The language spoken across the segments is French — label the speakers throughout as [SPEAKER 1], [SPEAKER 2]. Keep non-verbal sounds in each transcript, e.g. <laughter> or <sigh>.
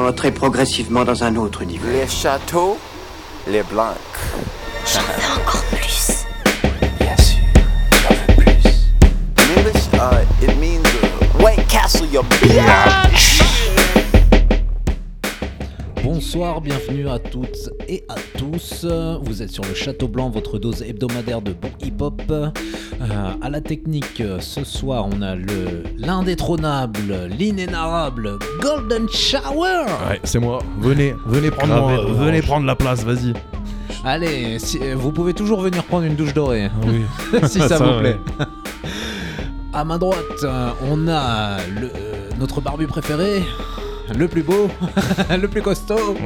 [SPEAKER 1] va entrer progressivement dans un autre niveau.
[SPEAKER 2] Les châteaux, les blancs.
[SPEAKER 3] J'en veux encore plus.
[SPEAKER 2] Bien sûr, j'en veux plus. In English, uh, it means uh, White Castle, your bitch.
[SPEAKER 4] Bonsoir, bienvenue à toutes et à tous. Vous êtes sur le Château Blanc, votre dose hebdomadaire de bon hip-hop. Euh, à la technique, ce soir, on a le l'indétrônable, l'inénarrable Golden Shower.
[SPEAKER 5] Ouais, c'est moi. Venez, venez prendre,
[SPEAKER 4] orange.
[SPEAKER 5] venez prendre la place, vas-y.
[SPEAKER 4] Allez, si- euh, vous pouvez toujours venir prendre une douche dorée,
[SPEAKER 5] Oui. <laughs>
[SPEAKER 4] si <laughs> ça,
[SPEAKER 5] Ça,
[SPEAKER 4] vous
[SPEAKER 5] ouais.
[SPEAKER 4] plaît. À ma droite, euh, on a le, euh, notre barbu préféré, le plus beau, <laughs> le plus costaud,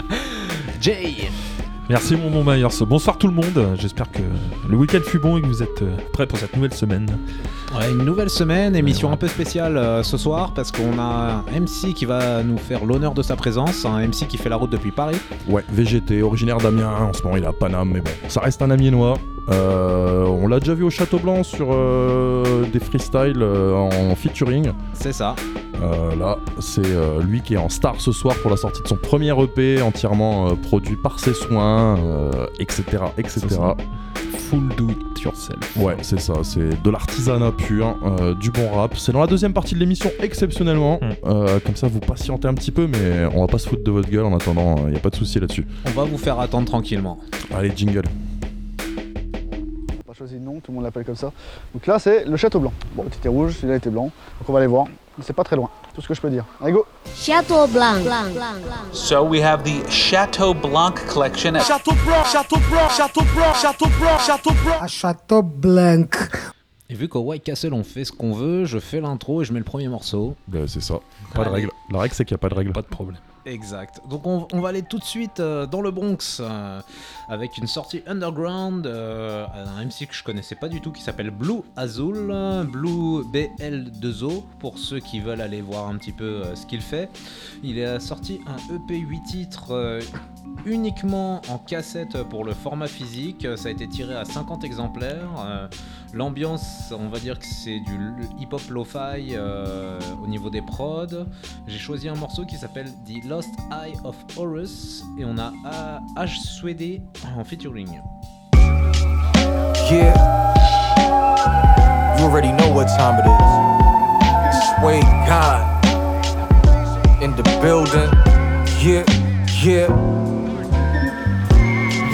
[SPEAKER 4] <laughs> Jay.
[SPEAKER 5] Merci mon bon Myers. Bonsoir tout le monde. J'espère que le week-end fut bon et que vous êtes euh, prêts pour cette nouvelle semaine.
[SPEAKER 4] Ouais, une nouvelle semaine, émission
[SPEAKER 5] Ouais.
[SPEAKER 4] un peu spéciale euh, ce soir parce qu'on a un MC qui va nous faire l'honneur de sa présence, un MC qui fait la route depuis Paris.
[SPEAKER 5] Ouais, VGT, originaire d'Amiens. En ce moment, il est à Paname, mais bon, ça reste un Amiénois. Euh, on l'a déjà vu au Château Blanc sur euh, des freestyles euh, en featuring.
[SPEAKER 4] C'est ça.
[SPEAKER 5] Là, c'est lui qui est en star ce soir pour la sortie de son premier EP entièrement produit par ses soins, etc. etc.
[SPEAKER 4] Full do it yourself.
[SPEAKER 5] Ouais, c'est ça, c'est de l'artisanat pur, euh, du bon rap. C'est dans la deuxième partie de l'émission, exceptionnellement.
[SPEAKER 4] Mm.
[SPEAKER 5] Comme ça, vous patientez un petit peu, mais on va pas se foutre de votre gueule en attendant, il n'y a pas de souci là-dessus.
[SPEAKER 4] On va vous faire attendre tranquillement.
[SPEAKER 5] Allez, jingle.
[SPEAKER 6] Tout le monde l'appelle comme ça. Donc là, c'est le Château Blanc. Bon, était rouge, celui-là était blanc. Donc on va aller voir. C'est pas très loin, tout ce que je peux dire. Allez, go
[SPEAKER 3] Château Blanc.
[SPEAKER 7] So we have the Chateau Blanc collection.
[SPEAKER 8] à Château Blanc.
[SPEAKER 4] Et vu qu'au White Castle on fait ce qu'on veut, je fais l'intro et je mets le premier morceau.
[SPEAKER 5] Ben, c'est ça, pas de règle. La règle, c'est qu'il n'y a pas de règle.
[SPEAKER 4] Pas de problème. Exact. Donc on, va aller tout de suite euh, dans le Bronx euh, avec une sortie underground, euh, un MC que je connaissais pas du tout qui s'appelle Blue Azul, Blue BL2O pour ceux qui veulent aller voir un petit peu ce qu'il fait. Il a sorti un EP 8 titres uniquement en cassette pour le format physique. Ça a été tiré à 50 exemplaires. L'ambiance, on va dire que c'est du hip-hop lo-fi euh, au niveau des prods. J'ai choisi un morceau qui s'appelle The Lost Eye of Horus et on a H. Swede en featuring.
[SPEAKER 2] Yeah. You already know what time it is. Sway God in the building. Yeah, yeah.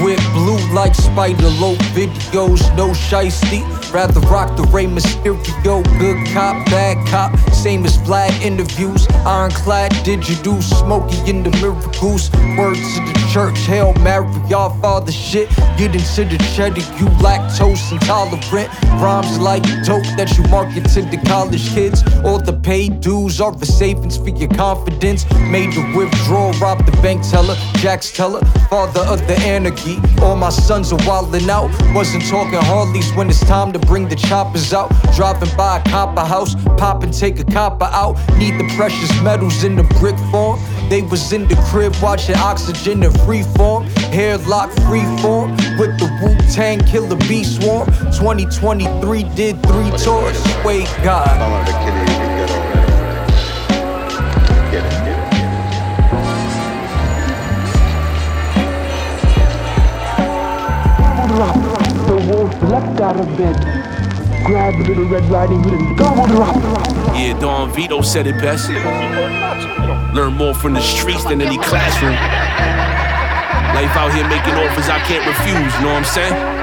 [SPEAKER 2] With blue like spider, low videos, no shiesty. Rather rock the Ray Mysterio, good cop, bad cop, same as Vlad interviews. Ironclad, did you do Smokey in the miracles? Words to the church, Hail Mary, y'all father shit. Get into the cheddar, you lactose intolerant. Rhymes like dope that you market to the college kids. All the paid dues are the savings for your confidence. Made the withdrawal, rob the bank teller, Jack's teller, father of the anarchy. All my sons are wildin' out. Wasn't talking Harleys when it's time to bring the choppers out. Driving by a copper house, pop and take a copper out. Need the precious metals in the brick form. They was in the crib watching oxygen in free form. Hair lock free form with the Wu Tang Killer Bee Swarm. 2023 did three tours. Wait, God.
[SPEAKER 8] The wolf leapt out of bed, grabbed the little Red Riding Hood and gobbled her up.
[SPEAKER 9] Yeah, Don Vito said it best. Learn more from the streets than any classroom. Life out here making offers I can't refuse, you know what I'm saying?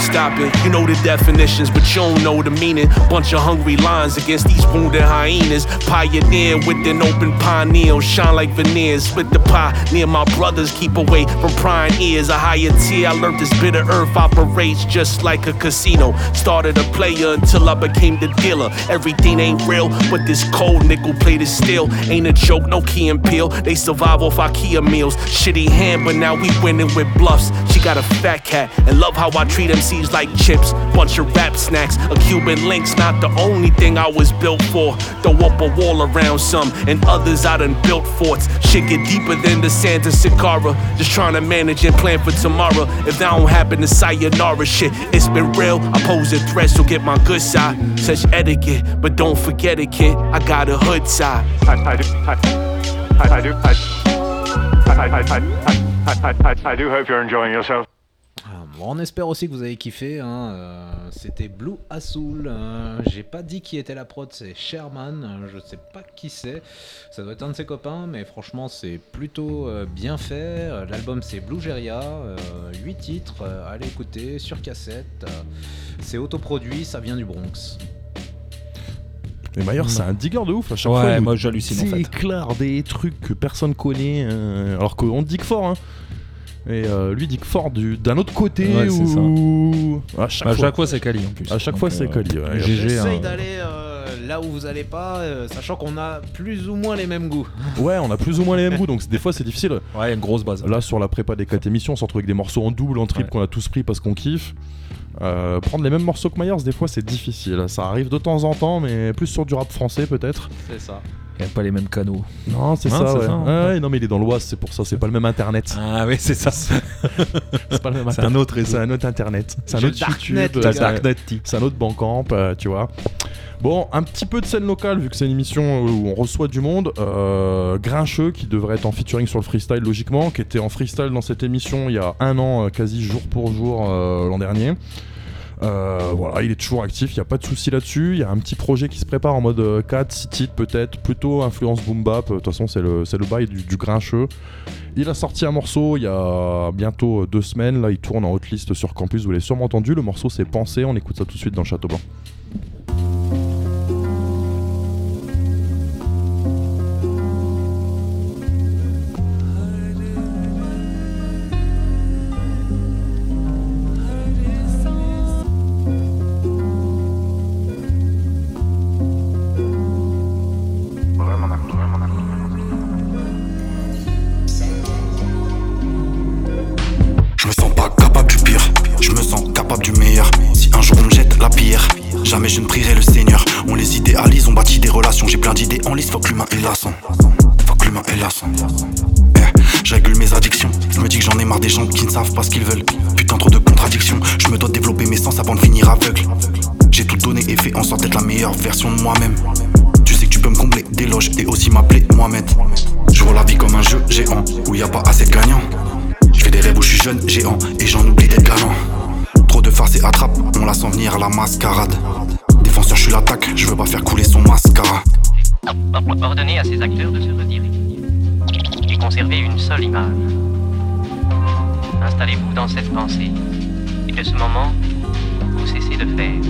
[SPEAKER 9] Stop it, you know the definitions, but you don't know the meaning. Bunch of hungry lions against these wounded hyenas. Pioneer with an open pineal, shine like veneers. Split the pie near my brothers, keep away from prying ears. A higher tier, I learned this bitter earth operates just like a casino. Started a player until I became the dealer. Everything ain't real, but this cold nickel plate is still ain't a joke. No key and peel, they survive off IKEA meals. Shitty hand, but now we winning with bluffs. She got a fat cat and love how I treat MCs like chips. Bunch of rap snacks, a Cuban link's not the only thing I was built for. Throw up a wall around some, and others I done built forts. Shit get deeper than the Santa Sakara. Just trying to manage and plan for tomorrow. If that don't happen, the sayonara shit. It's been real. I pose a threat, so get my good side. Such etiquette, but don't forget it, kid. I got a hood side.
[SPEAKER 10] I do. I, I, I, I, I do hope you're enjoying yourself.
[SPEAKER 4] Bon, on espère aussi que vous avez kiffé. hein, euh, C'était Blue Azul. euh, J'ai pas dit qui était la prod, c'est Sherman. euh, Je sais pas qui c'est. Ça doit être un de ses copains, mais franchement, c'est plutôt euh, bien fait. L'album, c'est Blue Geria. 8 titres. euh, allez écouter sur cassette. euh, C'est autoproduit, ça vient du Bronx.
[SPEAKER 5] Et Mayer, c'est un digger de ouf à chaque
[SPEAKER 11] Ouais,
[SPEAKER 5] fois. il
[SPEAKER 11] moi, j'hallucine, en fait.
[SPEAKER 5] éclaire des trucs que personne connaît, euh, alors qu'on dit que fort. Hein. Et euh, lui dit que fort du- d'un autre côté
[SPEAKER 11] Ouais,
[SPEAKER 5] où... À chaque
[SPEAKER 11] À
[SPEAKER 5] fois,
[SPEAKER 11] chaque fois, c'est Kali en plus.
[SPEAKER 5] À chaque
[SPEAKER 11] Donc,
[SPEAKER 5] fois, c'est
[SPEAKER 11] euh,
[SPEAKER 5] Kali. ouais.
[SPEAKER 11] GG,
[SPEAKER 4] J'essaye
[SPEAKER 11] hein.
[SPEAKER 4] d'aller euh, là où vous allez pas, euh, sachant qu'on a plus ou moins les mêmes goûts. <laughs>
[SPEAKER 5] Ouais, on a plus ou moins les mêmes goûts, donc des fois c'est difficile.
[SPEAKER 11] Ouais, il y a une grosse base.
[SPEAKER 5] Là, sur la prépa des 4 émissions, on se retrouve avec des morceaux en double, en triple qu'on a tous pris parce qu'on kiffe. Euh, prendre les mêmes morceaux que Myers, des fois c'est difficile. Ça arrive de temps en temps, mais plus sur du rap français peut-être.
[SPEAKER 4] C'est ça.
[SPEAKER 11] Il n'y a pas les mêmes canaux.
[SPEAKER 5] Non, c'est
[SPEAKER 11] Hein,
[SPEAKER 5] ça, ouais.
[SPEAKER 11] ça.
[SPEAKER 5] Ouais, ouais, non, mais il est dans l'Oise, c'est pour ça, c'est pas le même internet.
[SPEAKER 11] Ah oui, c'est ça.
[SPEAKER 5] c'est <laughs> pas le même
[SPEAKER 11] C'est
[SPEAKER 5] internet.
[SPEAKER 11] un autre.
[SPEAKER 5] C'est un autre internet. C'est un autre c'est un-
[SPEAKER 11] Darknet.
[SPEAKER 5] C'est un autre Bandcamp, euh, tu vois. Bon, un petit peu de scène locale, vu que c'est une émission où on reçoit du monde. Euh, Grincheux, qui devrait être en featuring sur le freestyle logiquement, qui était en freestyle dans cette émission il y a un an, euh, quasi jour pour jour euh, l'an dernier. Euh, voilà, il est toujours actif, il n'y a pas de souci là-dessus. Il y a un petit projet qui se prépare en mode euh, 4, 6 titres peut-être, plutôt influence boom bap. De toute façon, c'est le, le bail du, grincheux. Il a sorti un morceau il y a bientôt euh, deux semaines. Là, il tourne en hotlist sur campus, vous l'avez sûrement entendu. Le morceau, c'est Pensée. On écoute ça tout de suite dans Château Blanc.
[SPEAKER 12] D'être galant. Trop de farces et attrape, on la sent venir à la mascarade. Défenseur, je suis l'attaque, je veux pas faire couler son mascara.
[SPEAKER 13] Ordonnez à ces acteurs de se retirer et conserver une seule image. Installez-vous dans cette pensée et de ce moment, vous cessez de faire.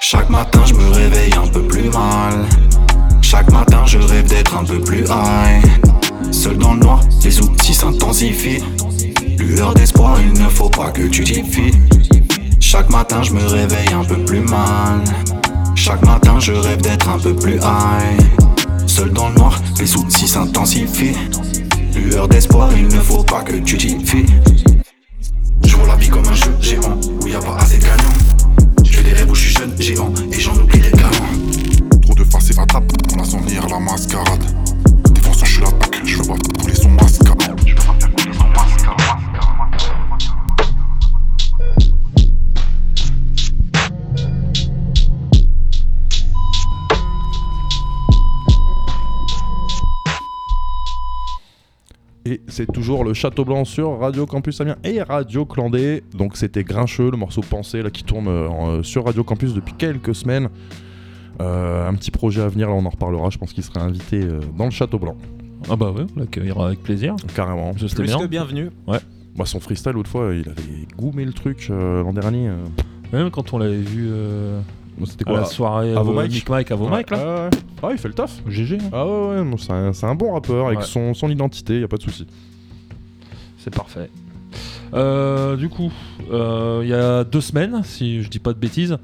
[SPEAKER 12] Chaque matin, je me réveille un peu plus mal. Chaque matin, je rêve d'être un peu plus high. Seul dans le noir, les outils s'intensifient. Lueur d'espoir, il ne faut pas que tu t'y fies. Chaque matin, je me réveille un peu plus mal. Chaque matin, je rêve d'être un peu plus high. Seul dans le noir, les soucis s'intensifient. Lueur d'espoir, il ne faut pas que tu t'y fies. Je vois la vie comme un jeu géant où y a pas assez de gagnants. Je fais des rêves où je suis jeune, géant,
[SPEAKER 5] c'est toujours le Château Blanc sur Radio Campus Amiens et Radio Clandé. Donc c'était Grincheux, le morceau Pensée, là, qui tourne euh, euh, sur Radio Campus depuis quelques semaines. Euh, un petit projet à venir, là on en reparlera, je pense qu'il sera invité euh, dans le Château Blanc.
[SPEAKER 11] Ah bah ouais, on l'accueillera avec plaisir.
[SPEAKER 5] Carrément.
[SPEAKER 11] C'était
[SPEAKER 4] Plus
[SPEAKER 11] bien.
[SPEAKER 4] que bienvenu.
[SPEAKER 5] Ouais. Bah, son freestyle, l'autre fois, il avait goumé le truc euh, l'an dernier. euh.
[SPEAKER 11] Même quand on l'avait vu euh,
[SPEAKER 5] C'était
[SPEAKER 11] à
[SPEAKER 5] quoi
[SPEAKER 11] la soirée
[SPEAKER 5] à vos
[SPEAKER 11] euh,
[SPEAKER 5] mics
[SPEAKER 11] Mic Mike, à vos
[SPEAKER 5] Ouais,
[SPEAKER 11] mics, là.
[SPEAKER 5] Ah, il fait le taf.
[SPEAKER 11] GG. hein.
[SPEAKER 5] Ah ouais, ouais, non, c'est un, c'est un bon rappeur avec
[SPEAKER 11] Ouais.
[SPEAKER 5] son, son identité, y a pas de souci.
[SPEAKER 11] C'est parfait. Euh, du coup, euh, il y a deux semaines, si je dis pas de bêtises,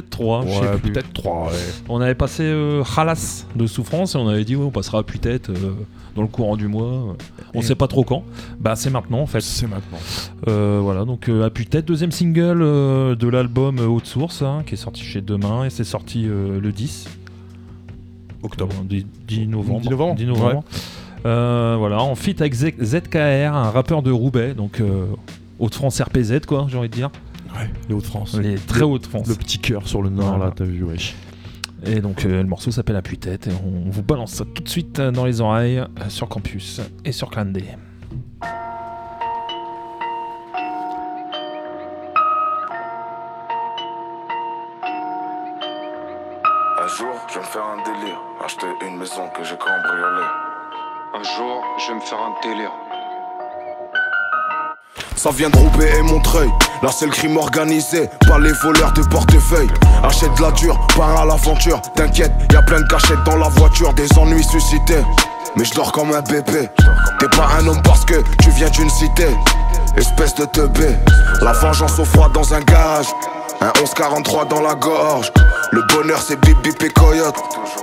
[SPEAKER 11] peut-être trois, je sais
[SPEAKER 5] Ouais,
[SPEAKER 11] plus.
[SPEAKER 5] peut-être trois, ouais.
[SPEAKER 11] On avait passé euh, Halas de souffrance et on avait dit ouais, on passera à Putette euh, dans le courant du mois. On
[SPEAKER 5] Et-
[SPEAKER 11] sait pas trop quand. Bah c'est maintenant en fait.
[SPEAKER 5] C'est maintenant.
[SPEAKER 11] Euh, voilà, donc euh, à Putette, deuxième single euh, de l'album Haute Source, hein, qui est sorti chez Demain et c'est sorti le 10
[SPEAKER 5] octobre.
[SPEAKER 11] Euh, 10, 10 novembre.
[SPEAKER 5] 10 novembre,
[SPEAKER 11] 10 novembre. Voilà, en feat avec ZKR, un rappeur de Roubaix, donc Haute-France RPZ quoi, j'ai envie de dire.
[SPEAKER 5] Ouais, les Hauts-de-France.
[SPEAKER 11] Les très Hauts-de-France.
[SPEAKER 5] Le petit cœur sur le nord,
[SPEAKER 11] Voilà.
[SPEAKER 5] là, t'as vu, wesh.
[SPEAKER 11] Et donc euh, le morceau s'appelle Appuie-tête et on vous balance ça tout de suite dans les oreilles euh, sur Campus et sur Clan D.
[SPEAKER 14] Un jour, je vais me faire un délire. Acheter une maison que j'ai cambriolée.
[SPEAKER 15] Un jour, je vais me faire un délire.
[SPEAKER 16] Ça vient de Roubaix et Montreuil. Là, c'est le crime organisé, pas les voleurs de portefeuille. Achète de la dure, pars à l'aventure. T'inquiète, y a plein de cachettes dans la voiture, des ennuis suscités. Mais je dors comme un bébé. T'es pas un homme parce que tu viens d'une cité. Espèce de teubé. La vengeance au froid dans un garage. Un 1143 dans la gorge. Le bonheur c'est bip bip et coyote.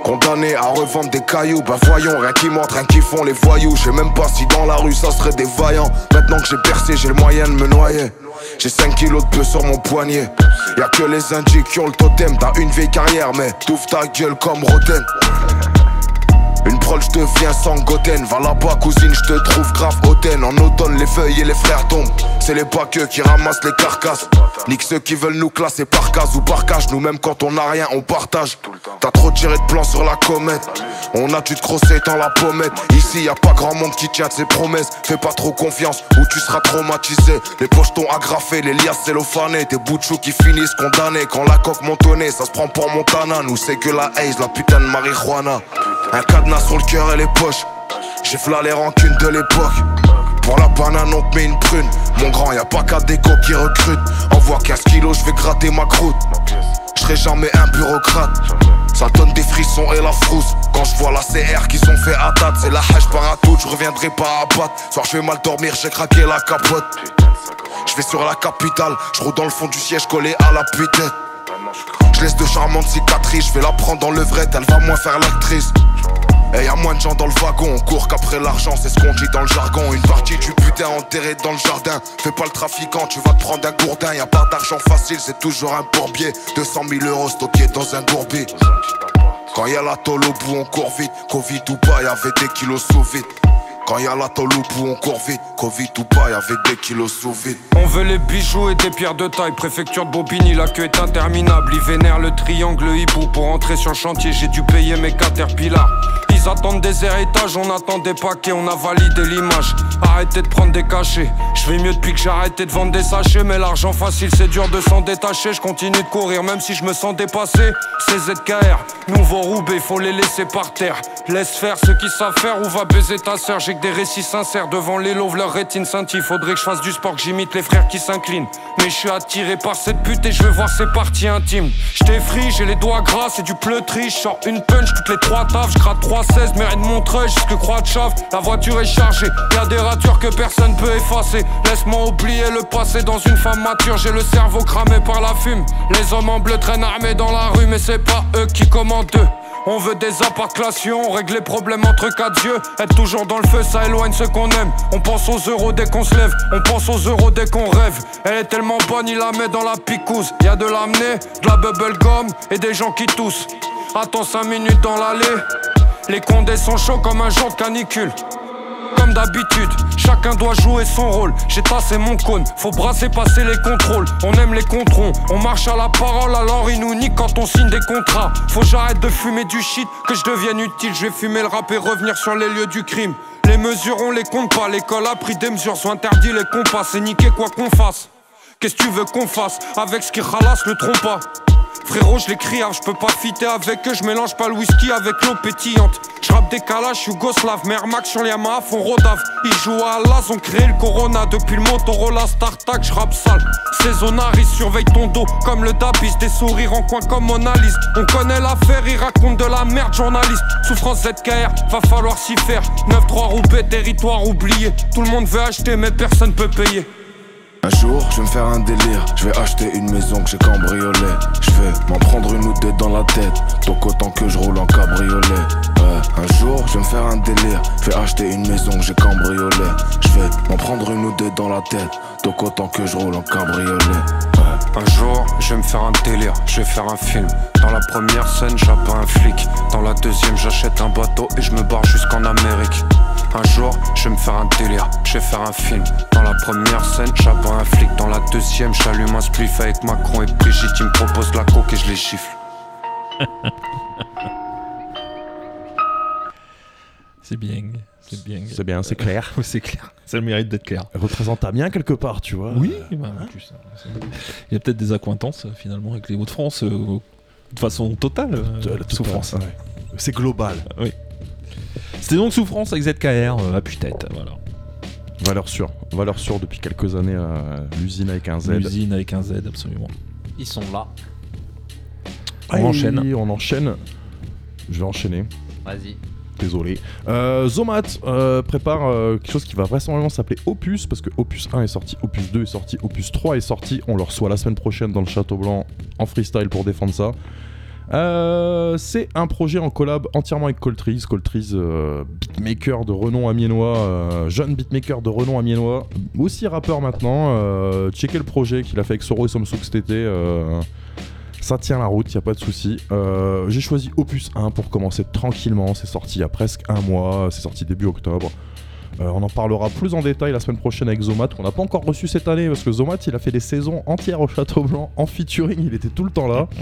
[SPEAKER 16] Condamné à revendre des cailloux. Bah voyons, rien qui montre, rien qui font les voyous. Je même pas si dans la rue ça serait des vaillants. Maintenant que j'ai percé, j'ai le moyen de me noyer. J'ai 5 kilos de peu sur mon poignet. Y'a que les indiques qui ont le totem. T'as une vieille carrière, mais t'ouvres ta gueule comme Roten. Prole, je deviens sans goten. Va là-bas, cousine, je te trouve grave hautaine. En automne, les feuilles et les frères tombent. C'est les paqueux qui ramassent les carcasses. Nique ceux qui veulent nous classer par case ou par cage. Nous-mêmes, quand on a rien, on partage. T'as trop tiré de plans sur la comète. On a dû te crosser dans la pommette. Ici, y a pas grand monde qui tient de ses promesses. Fais pas trop confiance ou tu seras traumatisé. Les poches t'ont agrafé, les liasses cellophanées. Des bouts de chou qui finissent condamnés. Quand la coque montonnée, ça se prend pour Montana. Nous, c'est que la haze, la putain de marijuana. Un cadenas sur le cœur et les poches. J'ai fla les rancunes de l'époque. Pour la banane, on te met une prune. Mon grand, y a pas qu'à déco qui recrute. Envoie 15 kilos, je vais gratter ma croûte. Je serai jamais un bureaucrate. Ça donne des frissons et la frousse. Quand je vois la CR qu'ils ont fait à date, c'est la hache par à tout, je reviendrai pas à battre. Soir, je vais mal dormir, j'ai craqué la capote. Je vais sur la capitale, je roule dans le fond du siège collé à la tête Je laisse de charmantes cicatrices, je vais la prendre dans levrette, elle va moins faire l'actrice. Et y a moins de gens dans le wagon, on court qu'après l'argent, c'est ce qu'on dit dans le jargon. Une partie du putain enterrée dans le jardin. Fais pas le trafiquant, tu vas te prendre un gourdin. Y a pas d'argent facile, c'est toujours un bourbier. 200 000 euros stockés dans un gourbi. Quand y a la tôle au bout, on court vite. Covid ou pas, y avait des kilos sous vide. Quand y a la bout, on court vite. Covid ou pas, y avait des kilos sous vide.
[SPEAKER 15] On veut les bijoux et des pierres de taille. Préfecture de Bobigny, la queue est interminable. Ils vénèrent le triangle le hibou. Pour entrer sur le chantier, j'ai dû payer mes caterpillars. Ils attendent des héritages, on attend des paquets, on a validé l'image. Arrêtez de prendre des cachets. Je vais mieux depuis que j'ai arrêté de vendre des sachets. Mais l'argent facile, c'est dur de s'en détacher. Je continue de courir, même si je me sens dépassé. C'est ZKR, nouveau Roubaix, faut les laisser par terre. Laisse faire ceux qui savent faire ou va baiser ta sœur? J'ai que des récits sincères devant les loaves, leur rétine scintille. Faudrait que je fasse du sport, que j'imite les frères qui s'inclinent. Mais je suis attiré par cette pute et je veux voir ses parties intimes. J't'ai free, j'ai les doigts gras, c'est du pleutri. J'sors une punch toutes les trois taffes, j'gratte 3-16, mérite Montreuil jusque Croix de Chave. La voiture est chargée, y'a des ratures que personne peut effacer. Laisse-moi oublier le passé dans une femme mature. J'ai le cerveau cramé par la fume. Les hommes en bleu traînent armés dans la rue, mais c'est pas eux qui commandent eux. On veut des apparclations, on règle les problèmes entre quatre yeux. Être toujours dans le feu, ça éloigne ceux qu'on aime. On pense aux euros dès qu'on se lève, on pense aux euros dès qu'on rêve. Elle est tellement bonne, il la met dans la picouse. Y a de l'amener, de la bubble gum et des gens qui toussent. Attends 5 minutes dans l'allée. Les condés sont chauds comme un jour de canicule. Comme d'habitude, chacun doit jouer son rôle. J'ai tassé mon cône, faut brasser, passer les contrôles. On aime les controns, on marche à la parole, alors ils nous niquent quand on signe des contrats. Faut j'arrête de fumer du shit, que je devienne utile. Je vais fumer le rap et revenir sur les lieux du crime. Les mesures, on les compte pas. L'école a pris des mesures, sont interdits les compas. C'est niquer quoi qu'on fasse. Qu'est-ce que tu veux qu'on fasse Avec ce qui ralasse le trompe pas? Frérot, je l'écris, je peux pas fitter avec eux, je mélange pas le whisky avec l'eau pétillante. Je rappe des calages, Yougoslav, Mermax sur les Yamaha font Rodave. Ils jouent à l'As, ont créé le Corona depuis le Motorola StarTac, je sale. Saisonariste, surveille ton dos comme le Dabis, des sourires en coin comme Mona Lisa. On connaît l'affaire, ils racontent de la merde, journaliste. Souffrance ZKR, va falloir s'y faire. 9-3 Roubaix, territoire oublié. Tout le monde veut acheter, mais personne peut payer.
[SPEAKER 16] Un jour, je vais me faire un délire. Je vais acheter une maison que j'ai cambriolée. Je vais m'en prendre une ou deux dans la tête. Donc autant que je roule en cabriolet. Ouais. Un jour, je vais me faire un délire. Je vais acheter une maison que j'ai cambriolée. Je vais m'en prendre une ou deux dans la tête. Donc autant que je roule en cabriolet.
[SPEAKER 15] Un jour, je vais me faire un délire, je vais faire un film. Dans la première scène, j'abat un flic. Dans la deuxième, j'achète un bateau et je me barre jusqu'en Amérique. Un jour, je vais me faire un délire, je vais faire un film. Dans la première scène, un flic dans la deuxième, j'allume un spliff avec Macron et Brigitte, ils me proposent la coke et je les gifle. <laughs>
[SPEAKER 11] c'est bien, c'est bien.
[SPEAKER 5] C'est bien, c'est clair. <laughs>
[SPEAKER 11] c'est clair, ça mérite d'être clair.
[SPEAKER 5] Représente bien quelque part, tu vois.
[SPEAKER 11] Oui, euh, bah, hein il y a peut-être des accointances finalement avec les Hauts-de-France euh, de façon totale. Euh, souffrance.
[SPEAKER 5] C'est global.
[SPEAKER 11] oui. C'était donc Souffrance avec ZKR à tête voilà.
[SPEAKER 5] Valeur sûre. Valeur sûre depuis quelques années à l'usine avec un Z.
[SPEAKER 11] L'usine avec un Z, absolument.
[SPEAKER 4] Ils sont là.
[SPEAKER 5] Allez,
[SPEAKER 11] On enchaîne.
[SPEAKER 5] On enchaîne. Je vais enchaîner.
[SPEAKER 4] Vas-y.
[SPEAKER 5] Désolé. Euh, Zomat euh, prépare euh, quelque chose qui va vraisemblablement s'appeler Opus, parce que Opus 1 est sorti, Opus 2 est sorti, Opus 3 est sorti. On le reçoit la semaine prochaine dans le Château Blanc en freestyle pour défendre ça. Euh, c'est un projet en collab entièrement avec Coltrees. Coltrees, euh, beatmaker de renom amiénois, euh, jeune beatmaker de renom amiénois, aussi rappeur maintenant. Checkez le projet qu'il a fait avec Soro et Somsouk cet été. ça tient la route, y a pas de souci. J'ai choisi Opus 1 pour commencer tranquillement. C'est sorti il y a presque un mois. C'est sorti début octobre. Euh, on en parlera plus en détail la semaine prochaine avec Zomat, qu'on n'a pas encore reçu cette année parce que Zomat il a fait des saisons entières au Château Blanc en featuring, il était tout le temps là. <laughs>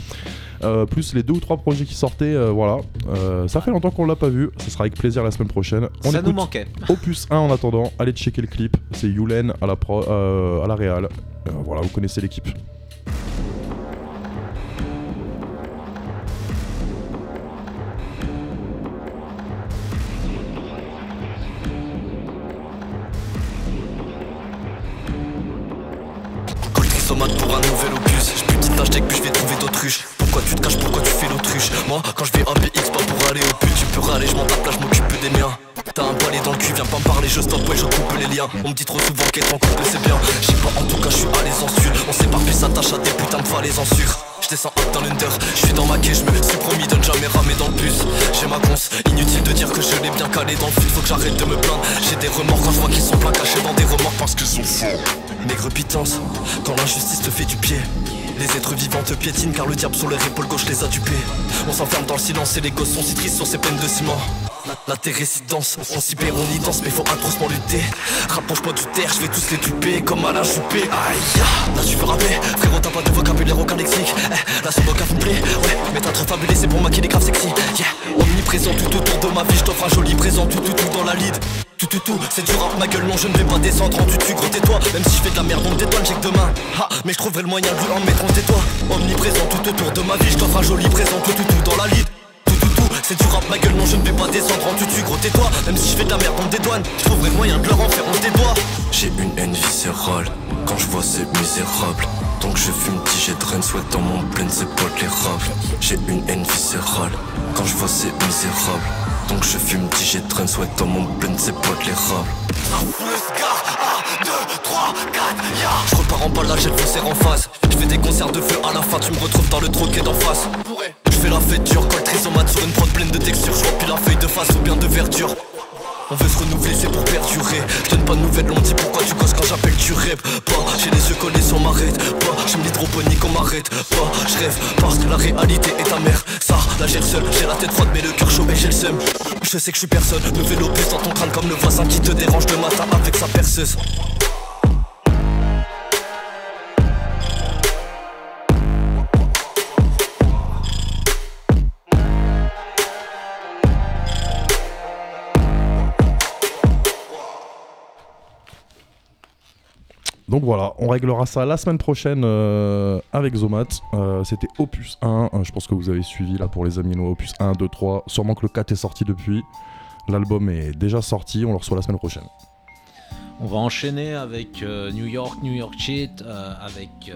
[SPEAKER 5] Euh, plus les deux ou trois projets qui sortaient, euh, voilà. Euh, ça fait longtemps qu'on l'a pas vu, ça sera avec plaisir la semaine prochaine. On
[SPEAKER 4] Ça nous manquait.
[SPEAKER 5] Opus 1 en attendant, allez checker le clip, c'est Yulen à la, pro, euh, à la Real. Euh, voilà, vous connaissez l'équipe.
[SPEAKER 17] Somate pour un nouvel opus. Je plus petite hashtag puis je vais trouver d'autruche. Pourquoi tu te caches, pourquoi tu fais l'autruche? Moi quand je vais un BX pas pour aller au pute Tu peux râler, je m'en tape là, je m'occupe des miens. T'as un balai dans le cul, viens pas me parler, je stoppe, ouais je coupe les liens. On me dit trop souvent qu'être en couple c'est bien. Je sais pas, en tout cas je suis à l'aise en sûr On s'éparpille, s'attache à des putains de falaises en sûr je descends up dans l'under, je suis dans ma quai, je me suis promis de ne jamais ramer dans le bus. J'ai ma conce, inutile de dire que je l'ai bien calé dans le fil. Faut que j'arrête de me plaindre, j'ai des remords quand je vois qu'ils sont pleins cachés dans des remords parce qu'ils sont forts Maigre pitance, quand l'injustice te fait du pied. Les êtres vivants te piétinent car le diable sur leur épaule gauche les a dupés. On s'enferme dans le silence et les gosses sont si tristes sur ces peines de ciment la, la terre résidence, on y danse mais faut atrocement lutter. Rapproche-moi du terre, je vais tous les tuer comme Alain Juppé. Aïe, là tu veux rapper, frérot t'as pas de vocabulaire aucun lexique. Eh, Là c'est boca me plaît, ouais, mais t'as trop fabulé c'est pour moi qui est grave sexy. Yeah, omniprésent tout autour de ma vie, je t'offre un joli présent. Tout tout tout dans la lead tout tout tout, c'est du rap ma gueule, non je ne vais pas descendre en dessus gros tais-toi. Même si je fais de la merde on me détonne, j'ai que demain. Ha, mais je trouverai le moyen de lui en mettre tais-toi. Omniprésent tout autour de ma vie, je t'offre un joli présent. Tout tout tout dans la lead c'est du rap ma gueule, non je ne vais pas descendre en tutu gros tais-toi. Même si je fais de la merde on dédouane, je trouverai moyen de leur en faire on déboire J'ai une haine viscérale, quand je vois ces misérables. Donc je fume petit jet de reine, souhaite dans mon plein c'est pas l'érable J'ai une haine viscérale, quand je vois ces misérables donc je fume 10 jet de reine, souhaite dans mon plein c'est pas l'érable je repars en balade, j'ai le faussaire en face. Je fais des concerts de feu à la fin, tu me retrouves dans le troquet d'en face. Je fais la fête dure, colle trisomate sur une prod pleine de textures Je remplis la feuille de face ou bien de verdure on veut se renouveler, c'est pour perdurer. Je donne pas de nouvelles, on dit pourquoi tu gosses quand j'appelle tu rêves. Pas, j'ai les yeux collés sur ma raide. Pas, j'aime l'hydroponie qu'on m'arrête. Pas, je rêve parce que la réalité est ta mère. Ça, la gère seule, j'ai la tête froide, mais le cœur chaud et j'ai le seum. Je sais que je suis personne, nouvel opus dans ton crâne comme le voisin qui te dérange le matin avec sa perceuse.
[SPEAKER 5] Donc voilà, on réglera ça la semaine prochaine euh, avec Zomat. Euh, C'était Opus 1, euh, je pense que vous avez suivi là pour les amis Opus 1, 2, 3. Sûrement que le 4 est sorti depuis. L'album est déjà sorti, on le reçoit la semaine prochaine.
[SPEAKER 4] On va enchaîner avec euh, New York, New York Shit, euh, avec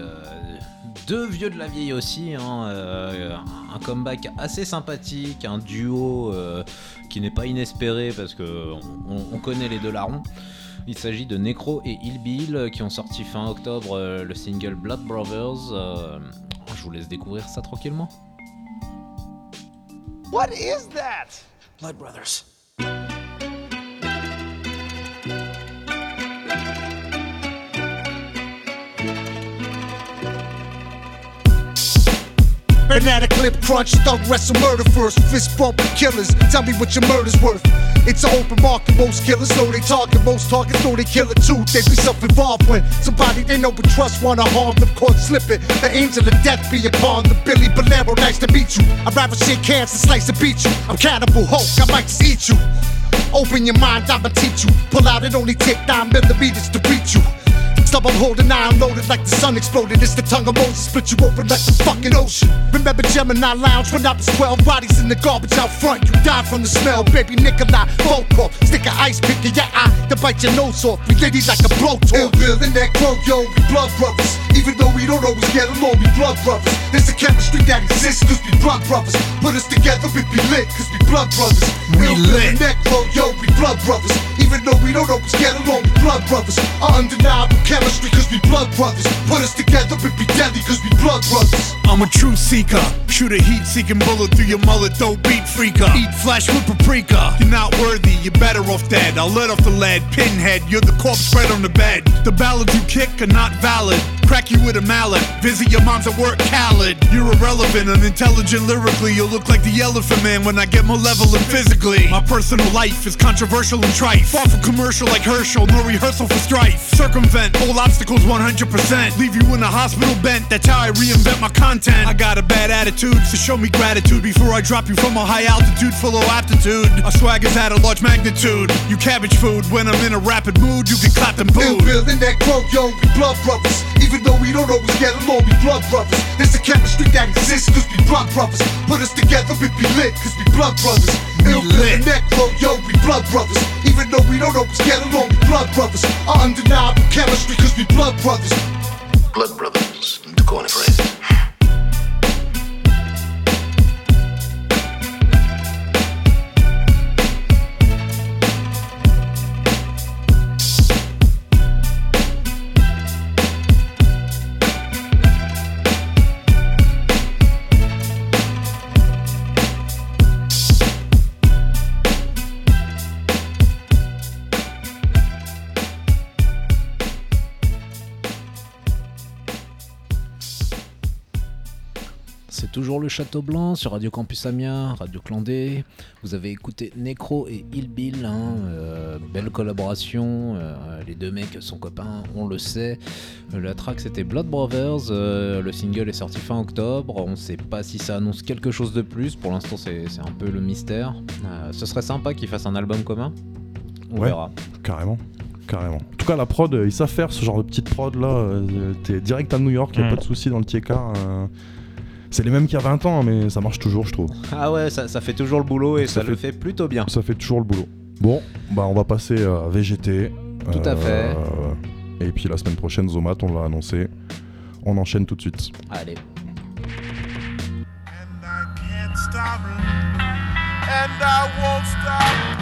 [SPEAKER 4] deux vieux de la vieille aussi, hein, un comeback assez sympathique, un duo qui n'est pas inespéré parce que on, on connaît les deux larrons. Il s'agit de Necro et Il Bill euh, qui ont sorti fin octobre euh, le single Blood Brothers. euh, je vous laisse découvrir ça tranquillement.
[SPEAKER 18] What is that?
[SPEAKER 17] Blood Brothers.
[SPEAKER 19] Banana clip crunch, thug wrestle murder first. Fist bumping killers, tell me what your murder's worth. It's an open market, most killers know they target, most targets know they kill it too. They be self involved when somebody they know but trust wanna harm them, caught slipping. The angel of death be upon the Billy Bolero, nice to meet you. I'd rather shake hands than slice and beat you. I'm Cannibal Hulk, I might just eat you. Open your mind, I'ma teach you. Pull out, it only take nine millimeters to reach you. Stop, I'm holding nine loaded like the sun exploded. It's the tongue of Moses, split you open like the fucking ocean. Remember Gemini Lounge when I was 12 bodies in the garbage out front. You died from the smell, baby Nikolai. Volkov, stick an ice pick in your eye to bite your nose off. We litty like a blowtorch. Ill Bill and that crow, yo, we blood brothers. Even though we don't always get along, we blood brothers. There's a chemistry that exists, cause we blood brothers. Put us together, we be lit, cause we blood brothers.
[SPEAKER 18] We
[SPEAKER 19] Ill Bill
[SPEAKER 18] lit.
[SPEAKER 19] and that crow, yo, we blood brothers. Even though we don't always get along, we blood brothers. Our undeniable chemistry, cause we blood brothers. Put us together, we be deadly, cause we blood brothers.
[SPEAKER 18] I'm a true seeker. Shoot a heat seeking bullet through your mullet, though beat freaker. Eat flesh with paprika. You're not worthy, you're better off dead. I'll let off the lead. Pinhead, you're the corpse spread on the bed. The ballads you kick are not valid. Crack you with a mallet. Visit your mom's at work, Khaled. You're irrelevant, unintelligent lyrically. You'll look like the elephant man when I get malevolent physically. My personal life is controversial and trite. Far from commercial like Herschel, no rehearsal for strife. Circumvent all obstacles 100%. Leave you in a hospital bent, that's how I reinvent my content. I got a bad attitude, so show me gratitude before I drop you from a high altitude full of aptitude. Our swag is at a large magnitude. You cabbage food, when I'm in a rapid mood, you and
[SPEAKER 19] Ill
[SPEAKER 18] booed.
[SPEAKER 19] Bill and that crow, yo, we blood brothers. Even though we don't always get along, we blood brothers. There's a chemistry that exists, cause we blood brothers. Put us together, we be lit, cause we blood brothers. Ill Bill and that crow, yo, we blood brothers. Even though we don't always get along, we blood brothers. Our undeniable chemistry, cause we blood brothers.
[SPEAKER 20] Blood Brothers, de Cornfred.
[SPEAKER 4] C'est toujours le Château Blanc sur Radio Campus Amiens, Radio Clandé. Vous avez écouté Necro et Il Bill, hein, euh, belle collaboration. euh, les deux mecs sont copains, on le sait. La track c'était Blood Brothers. euh, le single est sorti fin octobre. On sait pas si ça annonce quelque chose de plus. Pour l'instant, c'est un peu le mystère. Euh, ce serait sympa qu'ils fassent un album commun. On
[SPEAKER 5] Ouais,
[SPEAKER 4] verra.
[SPEAKER 5] Carrément. Carrément. En tout cas, la prod, ils savent faire ce genre de petite prod là. euh, T'es direct à New York, y a
[SPEAKER 4] Mm.
[SPEAKER 5] pas de souci dans le TK. euh, C'est les mêmes qu'il y a 20 ans, mais ça marche toujours, je trouve.
[SPEAKER 4] Ah ouais, ça, ça fait toujours le boulot et ça, le fait plutôt bien.
[SPEAKER 5] Ça fait toujours le boulot. Bon, bah on va passer à VGT.
[SPEAKER 4] Tout à fait.
[SPEAKER 5] Et puis la semaine prochaine, Zomat, on l'a annoncé. On enchaîne tout de suite.
[SPEAKER 4] Allez.
[SPEAKER 21] can't stop it, and I won't stop.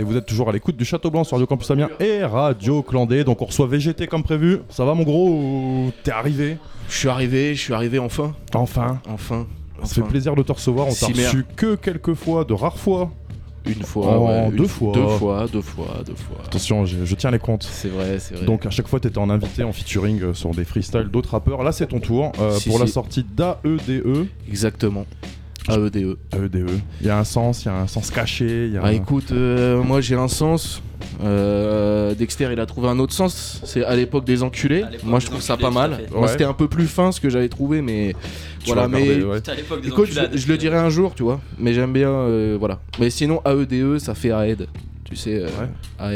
[SPEAKER 5] Et vous êtes toujours à l'écoute du Château Blanc sur Radio Campus Amiens et Radio Clandé. Donc on reçoit VGT comme prévu. Ça va mon gros ou T'es arrivé?
[SPEAKER 22] Je suis arrivé, je suis arrivé enfin.
[SPEAKER 5] Enfin.
[SPEAKER 22] Enfin.
[SPEAKER 5] Ça fait plaisir de te recevoir. On t'a reçu que quelques fois, de rares fois.
[SPEAKER 22] Une fois, ouais,
[SPEAKER 5] deux
[SPEAKER 22] fois,
[SPEAKER 5] fois.
[SPEAKER 22] deux fois, deux fois, deux fois.
[SPEAKER 5] Attention, je, je tiens les comptes.
[SPEAKER 22] C'est vrai, c'est vrai.
[SPEAKER 5] Donc à chaque fois, t'étais en invité, en featuring euh, sur des freestyles d'autres rappeurs. Là, c'est ton tour euh,
[SPEAKER 22] Si,
[SPEAKER 5] pour la sortie d'AEDE.
[SPEAKER 22] Exactement. AEDE.
[SPEAKER 5] AEDE. Il y a un sens, il y a un sens caché. il Y a
[SPEAKER 22] Ah
[SPEAKER 5] un-
[SPEAKER 22] écoute, euh, moi j'ai un sens. Euh, Dexter il a trouvé un autre sens. C'est à l'époque des enculés. Moi je trouve ça pas mal. Moi
[SPEAKER 23] Ouais.
[SPEAKER 22] c'était un peu plus fin ce que j'avais trouvé, mais
[SPEAKER 23] Tu
[SPEAKER 22] voilà. Mais
[SPEAKER 23] regardé, ouais. C'était à l'époque des
[SPEAKER 22] écoute, je, le dirai un jour, tu vois. Mais j'aime bien, euh, voilà. Mais sinon AEDE ça fait Aed. Tu sais, euh,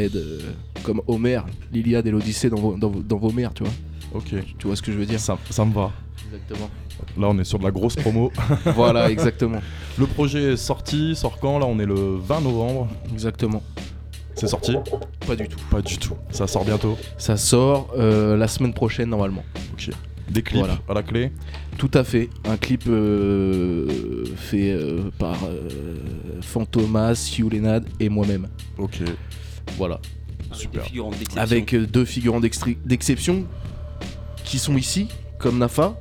[SPEAKER 22] Aed euh, comme Homer, l'Iliade et l'Odyssée dans vos, dans, vos- dans vos mers, tu vois.
[SPEAKER 5] Ok.
[SPEAKER 22] Tu vois ce que je veux dire
[SPEAKER 5] Ça, ça me va.
[SPEAKER 22] Exactement.
[SPEAKER 5] Là, on est sur de la grosse promo. <laughs>
[SPEAKER 22] Voilà, exactement.
[SPEAKER 5] Le projet est sorti, sort quand? Là, on est le 20 novembre.
[SPEAKER 22] Exactement.
[SPEAKER 5] C'est sorti?
[SPEAKER 22] Pas du tout.
[SPEAKER 5] Pas du tout. Ça sort bientôt?
[SPEAKER 22] Ça sort euh, la semaine prochaine normalement.
[SPEAKER 5] Ok. Des clips
[SPEAKER 22] Voilà.
[SPEAKER 5] à la clé?
[SPEAKER 22] Tout à fait. Un clip euh, fait euh, par euh, Fantomas, Hugh Lenad et moi-même.
[SPEAKER 5] Ok.
[SPEAKER 22] Voilà.
[SPEAKER 23] Super. des figurants d'exception.
[SPEAKER 22] Avec deux figurants d'exception qui sont ici, comme Nafa,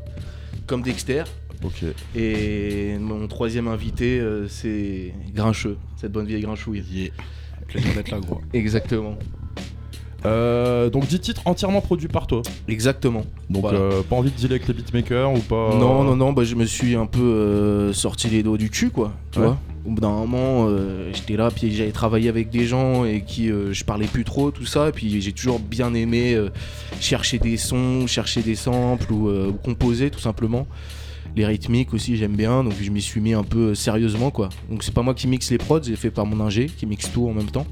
[SPEAKER 22] comme Dexter.
[SPEAKER 5] Ok.
[SPEAKER 22] Et mon troisième invité, euh, c'est Grincheux, cette bonne vieille Grinchouille.
[SPEAKER 5] Plaisir d'être là, gros.
[SPEAKER 22] Exactement.
[SPEAKER 5] Euh, donc 10 titres entièrement produits par toi.
[SPEAKER 22] Exactement.
[SPEAKER 5] Donc
[SPEAKER 22] Voilà.
[SPEAKER 5] euh, pas envie de dealer avec les beatmakers ou pas
[SPEAKER 22] Non, non, non, bah, je me suis un peu euh, sorti les doigts du cul, quoi. Tu
[SPEAKER 5] Ouais.
[SPEAKER 22] vois Au bout d'un moment, euh, j'étais là, puis j'avais travaillé avec des gens et qui euh, je parlais plus trop, tout ça. Et puis j'ai toujours bien aimé euh, chercher des sons, chercher des samples ou, euh, ou composer tout simplement. Les rythmiques aussi, j'aime bien, donc je m'y suis mis un peu sérieusement quoi. Donc c'est pas moi qui mixe les prods, c'est fait par mon ingé qui mixe tout en même temps.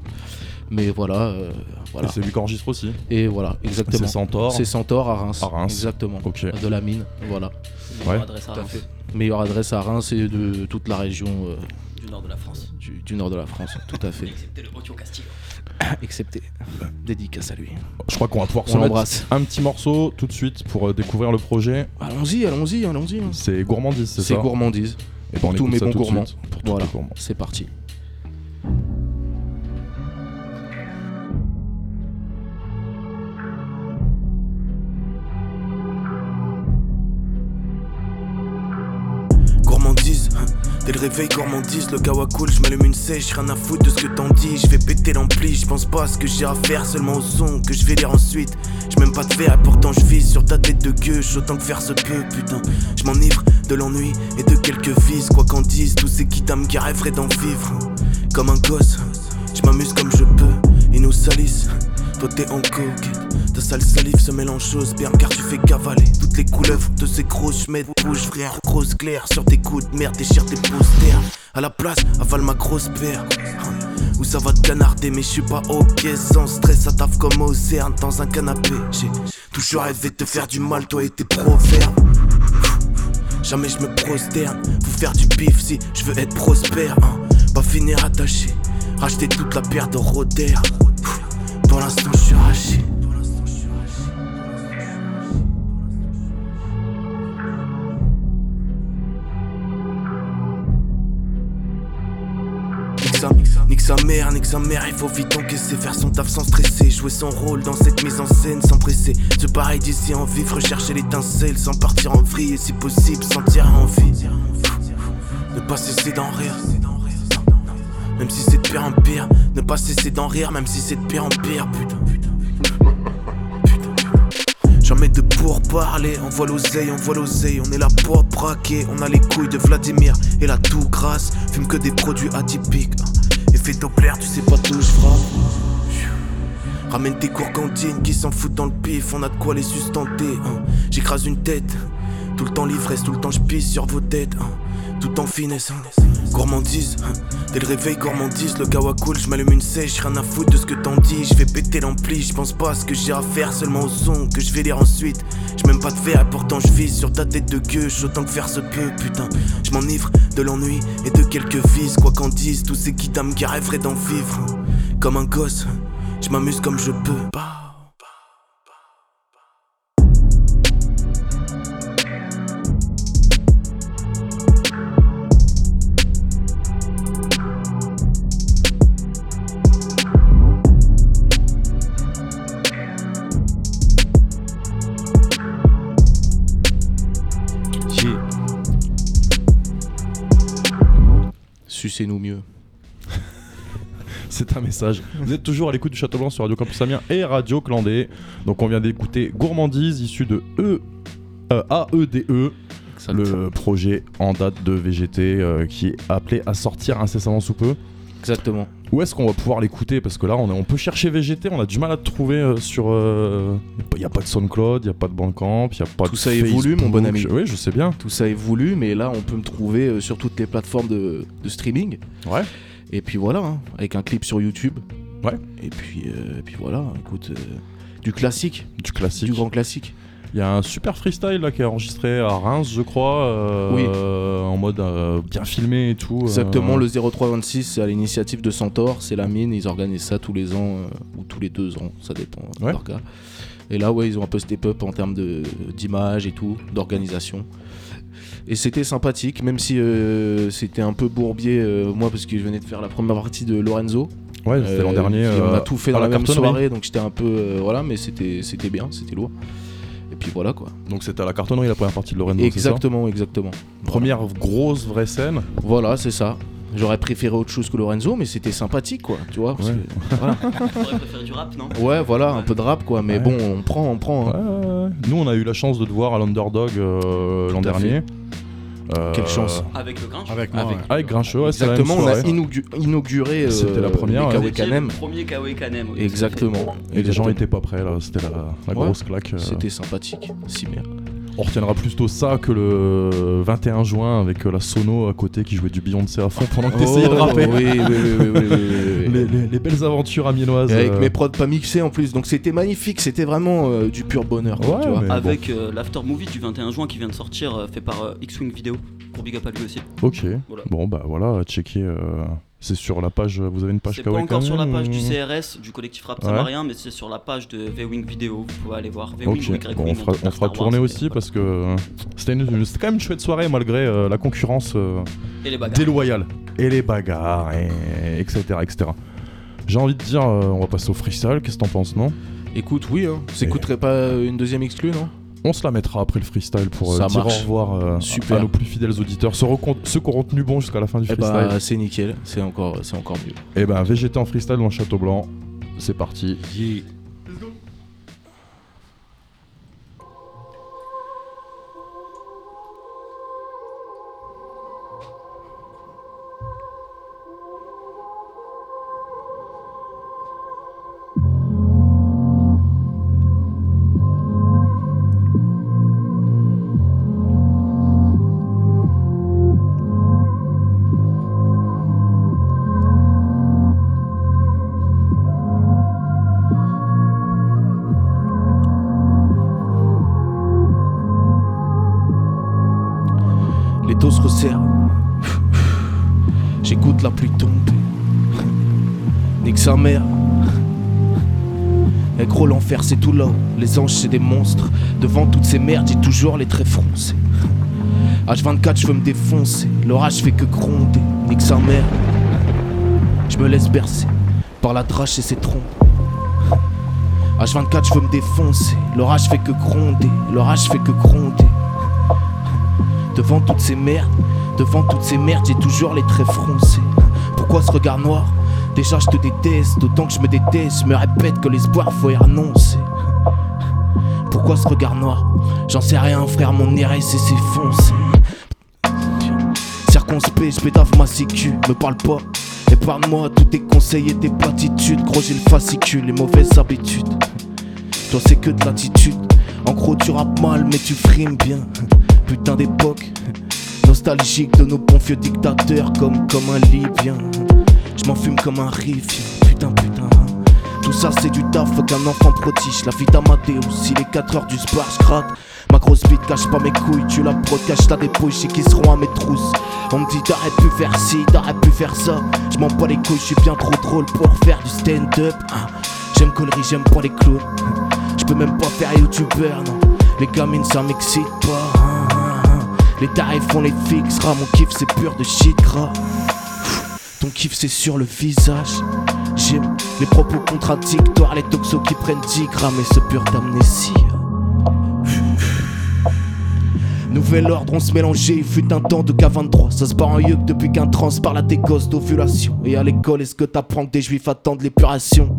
[SPEAKER 22] Mais voilà, euh, voilà.
[SPEAKER 5] C'est lui qui enregistre aussi.
[SPEAKER 22] Et voilà, exactement.
[SPEAKER 5] C'est Centaure.
[SPEAKER 22] C'est Centaure à Reims.
[SPEAKER 5] À Reims.
[SPEAKER 22] Exactement.
[SPEAKER 5] Ok.
[SPEAKER 22] De la mine, voilà.
[SPEAKER 5] Ouais.
[SPEAKER 24] adresse à Reims.
[SPEAKER 22] Meilleure adresse à Reims et de toute la région euh,
[SPEAKER 24] nord de la France.
[SPEAKER 22] du, du nord de la France, tout à fait.
[SPEAKER 24] Excepté le Otio Castillo. <coughs>
[SPEAKER 22] Excepté. Dédicace à lui.
[SPEAKER 5] Je crois qu'on va pouvoir
[SPEAKER 22] On
[SPEAKER 5] se mettre un petit morceau tout de suite pour euh, découvrir le projet.
[SPEAKER 22] Allons-y, allons-y, allons-y. hein.
[SPEAKER 5] C'est Gourmandise, c'est ça
[SPEAKER 22] C'est gourmandise.
[SPEAKER 5] Et ben, on
[SPEAKER 22] tous
[SPEAKER 5] écoute
[SPEAKER 22] mes bons gourmands.
[SPEAKER 5] pour tous
[SPEAKER 22] Voilà,
[SPEAKER 5] les gourmands.
[SPEAKER 22] c'est parti.
[SPEAKER 25] Dès le réveil, gourmandise, le gawa cool, je m'allume une sèche, rien à foutre de ce que t'en dis, je vais péter l'ampli, je pense pas à ce que j'ai à faire, seulement au son que je vais lire ensuite. Je pas de verre et pourtant je vis sur ta tête de gueuche, autant que faire se peut, putain. Je m'enivre de l'ennui et de quelques vices, quoi qu'en disent tous ces kidams qui rêveraient d'en vivre. Comme un gosse, je m'amuse comme je peux, ils nous salissent. T'es en coquette, ta sale salive se mélange au sperme car tu fais cavaler toutes les couleuvres de ces grosses mètres bouge frère, grosse claire sur tes coups de merde, déchire tes posters. À la place, avale ma grosse paire. Où ça va te canarder, mais je suis pas ok sans stress, ça taffe comme au dans un canapé. J'ai toujours rêvé de te faire du mal, toi et tes proverbes. Jamais je me prosterne, faut faire du pif si je veux être prospère. hein. Pas finir attaché, racheter toute la paire de Roder. L'instant, je suis. Nique sa, mère, nique sa mère, il faut vite encaisser, faire son taf sans stresser, jouer son rôle dans cette mise en scène sans presser, se barrer d'ici en vivre, rechercher l'étincelle sans partir en vrille et si possible sentir envie. Ne pas cesser d'en rire, même si c'est de pire en pire, ne pas cesser d'en rire, même si c'est de pire en pire, putain. Jamais de pour parler, on voit l'oseille, on voit l'oseille, on est là pour braquer, on a les couilles de Vladimir et la tout grasse, fume que des produits atypiques. Effet Doppler, tu sais pas tout, je frappe. Ramène tes cours cantines qui s'en foutent dans le pif, on a de quoi les sustenter. hein. J'écrase une tête, tout le temps l'ivresse, tout le temps je pisse sur vos têtes, hein. Tout en finesse. hein. Gourmandise, hein. dès le réveil, gourmandise, le gawa cool, je m'allume une sèche, rien à foutre de ce que t'en dis, je vais péter l'ampli, je pense pas à ce que j'ai à faire, seulement au son que je vais lire ensuite. Je pas de verre, et pourtant je vise sur ta tête de gueuche, autant que faire se peut, putain. Je m'enivre de l'ennui et de quelques vices, quoi qu'en disent tous ces kidams qui rêveraient d'en vivre. hein. Comme un gosse, je m'amuse comme je peux.
[SPEAKER 22] Sucez-nous mieux. <laughs>
[SPEAKER 5] C'est un message. Vous êtes toujours à l'écoute du Château Blanc sur Radio Campus Amiens et Radio Clandé. Donc on vient d'écouter Gourmandise issu de E euh, AEDE, le projet en date de VGT euh, qui est appelé à sortir incessamment sous peu.
[SPEAKER 22] Exactement.
[SPEAKER 5] Où est-ce qu'on va pouvoir l'écouter? Parce que là, on, est- on peut chercher VGT, on a du mal à te trouver euh, sur. Il n'y a pas de SoundCloud, il n'y a pas de Bandcamp, il n'y a pas
[SPEAKER 22] Tout
[SPEAKER 5] de.
[SPEAKER 22] ça évolue, mon bon ami.
[SPEAKER 5] Oui, je sais bien.
[SPEAKER 22] Tout ça évolue, mais là, on peut me trouver euh, sur toutes les plateformes de, de streaming.
[SPEAKER 5] Ouais.
[SPEAKER 22] Et puis voilà, hein, avec un clip sur YouTube.
[SPEAKER 5] Ouais.
[SPEAKER 22] Et puis, euh, et puis voilà, écoute, euh, du classique.
[SPEAKER 5] Du classique.
[SPEAKER 22] Du grand classique.
[SPEAKER 5] Il y a un super freestyle là qui est enregistré à Reims, je crois, euh,
[SPEAKER 22] Oui.
[SPEAKER 5] en mode euh, bien filmé et tout. euh.
[SPEAKER 22] Exactement, le 0326, c'est à l'initiative de Centaure, c'est la mine, ils organisent ça tous les ans ou tous les deux ans, ça dépend de
[SPEAKER 5] Ouais.
[SPEAKER 22] leur cas. Et là, ouais, ils ont un peu step up en termes d'image et tout, d'organisation. Et c'était sympathique, même si euh, c'était un peu bourbier, moi, parce que je venais de faire la première partie de Lorenzo.
[SPEAKER 5] Ouais, c'était l'an dernier,
[SPEAKER 22] on a tout fait dans
[SPEAKER 5] la
[SPEAKER 22] la, même soirée, donc j'étais un peu. voilà, mais c'était bien, c'était lourd. Et puis voilà quoi.
[SPEAKER 5] Donc c'était à la cartonnerie la première partie de Lorenzo. ça
[SPEAKER 22] Exactement, exactement.
[SPEAKER 5] Première grosse vraie scène.
[SPEAKER 22] Voilà, c'est ça. J'aurais préféré autre chose que Lorenzo, mais c'était sympathique, quoi. Tu vois parce
[SPEAKER 5] Ouais.
[SPEAKER 22] que- voilà. <laughs>
[SPEAKER 24] Préféré du rap, non?
[SPEAKER 22] Ouais, voilà, un peu de rap, quoi. Mais
[SPEAKER 5] Ouais.
[SPEAKER 22] bon, on prend, on prend. hein.
[SPEAKER 5] Ouais, ouais, ouais. Nous, on a eu la chance de te voir à l'Underdog euh, l'an dernier.
[SPEAKER 25] Quelle chance.
[SPEAKER 24] Avec le Grinch
[SPEAKER 25] Avec
[SPEAKER 5] moi, ouais. Avec Grincheux,
[SPEAKER 25] Exactement, on a inauguré euh,
[SPEAKER 5] C'était la première,
[SPEAKER 25] les Kanem.
[SPEAKER 24] Le premier Kawe Kanem.
[SPEAKER 25] Exactement.
[SPEAKER 5] Et les gens étaient pas prêts là, c'était la, la
[SPEAKER 25] Ouais,
[SPEAKER 5] grosse claque. euh.
[SPEAKER 25] C'était sympathique, si bien.
[SPEAKER 5] On retiendra plutôt ça que le 21 juin avec euh, la sono à côté qui jouait du Beyoncé à fond pendant que t'essayais de
[SPEAKER 25] Oh,
[SPEAKER 5] rapper.
[SPEAKER 25] oui, oui, oui, oui, oui, oui, oui, oui.
[SPEAKER 5] les, les- les belles aventures amiénoises.
[SPEAKER 25] Et avec
[SPEAKER 5] euh,
[SPEAKER 25] mes prods pas mixés en plus, donc c'était magnifique, c'était vraiment euh, du pur bonheur. quoi, tu vois.
[SPEAKER 24] Avec euh, l'after movie du 21 juin qui vient de sortir, euh, fait par euh, X-Wing Video. Pour Big Up à lui aussi.
[SPEAKER 5] Ok.
[SPEAKER 24] Voilà.
[SPEAKER 5] Bon bah voilà, checker. C'est sur la page. Vous avez une page
[SPEAKER 24] C'est pas encore sur la page du CRS, du collectif Rap
[SPEAKER 5] Ouais.
[SPEAKER 24] Samarien, mais c'est sur la page de V-Wing Vidéo. Vous pouvez aller voir V-Wing ou
[SPEAKER 5] Ok,
[SPEAKER 24] Y-Wing.
[SPEAKER 5] bon, on fera, tourner aussi parce que euh, c'était une- c'était quand même une chouette soirée malgré euh, la concurrence euh,
[SPEAKER 24] Et les bagarres.
[SPEAKER 5] déloyale et les bagarres et etc etc. J'ai envie de dire, euh, on va passer au freestyle. Qu'est-ce que t'en penses, non?
[SPEAKER 25] Écoute, oui, hein. ça coûterait pas une deuxième exclue, non?
[SPEAKER 5] On se la mettra après le freestyle pour euh, dire au revoir euh,
[SPEAKER 25] Super.
[SPEAKER 5] à nos plus fidèles auditeurs, ceux, ceux qui auront tenu bon jusqu'à la fin du
[SPEAKER 25] Eh
[SPEAKER 5] freestyle.
[SPEAKER 25] bah, c'est nickel, c'est encore, c'est encore mieux.
[SPEAKER 5] Et ben VGT en freestyle dans le Château Blanc, c'est parti.
[SPEAKER 25] C'est tout là. Les anges c'est des monstres. Devant toutes ces merdes, j'ai toujours les traits froncés. H24, je veux me défoncer. L'orage fait que gronder. Nique sa mère. Je me laisse bercer par la drache et ses trompes. H24, je veux me défoncer. L'orage fait que gronder. L'orage fait que gronder. Devant toutes ces merdes, devant toutes ces merdes, j'ai toujours les traits froncés. Pourquoi ce regard noir? Déjà je te déteste, autant que je me déteste, je me répète que l'espoir faut y renoncer. Pourquoi ce regard noir? J'en sais rien frère, mon RS s'est foncé. Circonspect, je pétave ma sécu, me parle pas. Épargne-moi tous tes conseils et tes platitudes. Gros, j'ai le fascicule, les mauvaises habitudes. Toi, c'est que de l'attitude. En gros, tu rappes mal, mais tu frimes bien. Putain d'époque, nostalgique de nos bons vieux dictateurs, comme, comme un Libyen. Je m'en fume comme un riff, putain, putain. Tout ça, c'est du taf qu'un enfant prodige. La vie d'Amadeus, si les 4 heures du spar, je gratte. Ma grosse bite cache pas mes couilles, tu la protèges, t'as des poches qui seront à mes trousses. On me dit t'aurais pu faire ci, t'aurais pu faire ça. Je m'en bats les couilles, je suis bien trop drôle pour faire du stand-up. hein. J'aime collerie, j'aime pas les clowns. Je peux même pas faire youtubeur, non. Les gamines, ça m'excite pas. hein, hein, hein. Les tarifs, on les fixera. Mon kiff, c'est pur de shit gras. Ton kiff, c'est sur le visage. J'aime les propos contradictoires, les toxos qui prennent 10 grammes et ce pur d'amnésie. Nouvel ordre, on se mélangeait, il fut un temps de K23. Ça se bat en yuk depuis qu'un trans parle à tes gosses d'ovulation. Et à l'école, est-ce que t'apprends que des juifs attendent l'épuration?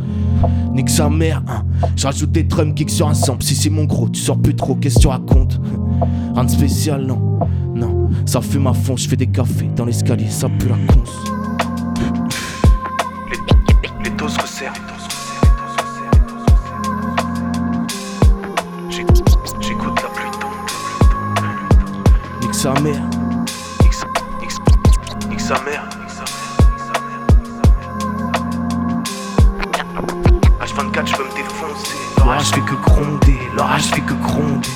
[SPEAKER 25] Nique sa mère, hein. Je rajoute des drum kicks sur un sample. Si c'est mon gros, tu sors plus trop, qu'est-ce que tu racontes? Rien de spécial, non. Non, ça fume à fond, je fais des cafés dans l'escalier, ça pue la conce.
[SPEAKER 22] Se resserrent. J'écoute la pluie tomber.
[SPEAKER 25] Nique sa mère.
[SPEAKER 22] Nique sa- mère. H24, je veux me défoncer.
[SPEAKER 25] L'orage fait que gronder, l'orage fait que gronder.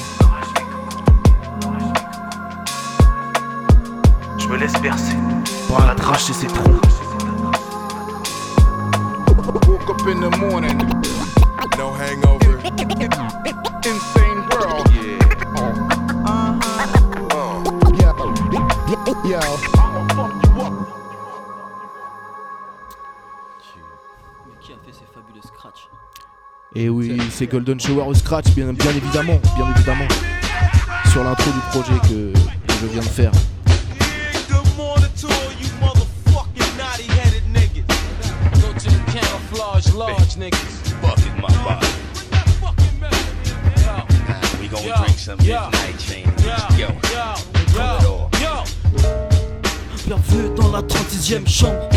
[SPEAKER 22] Je me laisse bercer.
[SPEAKER 25] Par la drache et ses troncs.
[SPEAKER 21] Woke up in the morning, no hangover. Insane world. Yeah. Uh-huh. Yo. Yo.
[SPEAKER 24] Mais qui a fait ces fabuleux scratch
[SPEAKER 25] Et oui, c'est Golden Shower au scratch, bien, bien évidemment, bien évidemment. Sur l'intro du projet que, que je viens de faire.
[SPEAKER 21] large niggas.
[SPEAKER 26] Bucket my body. We gonna yo, drink some
[SPEAKER 21] yo,
[SPEAKER 26] midnight chain. Yo,
[SPEAKER 21] yo,
[SPEAKER 26] yo, yo. Bienvenue
[SPEAKER 21] dans
[SPEAKER 24] la 36ème chambre.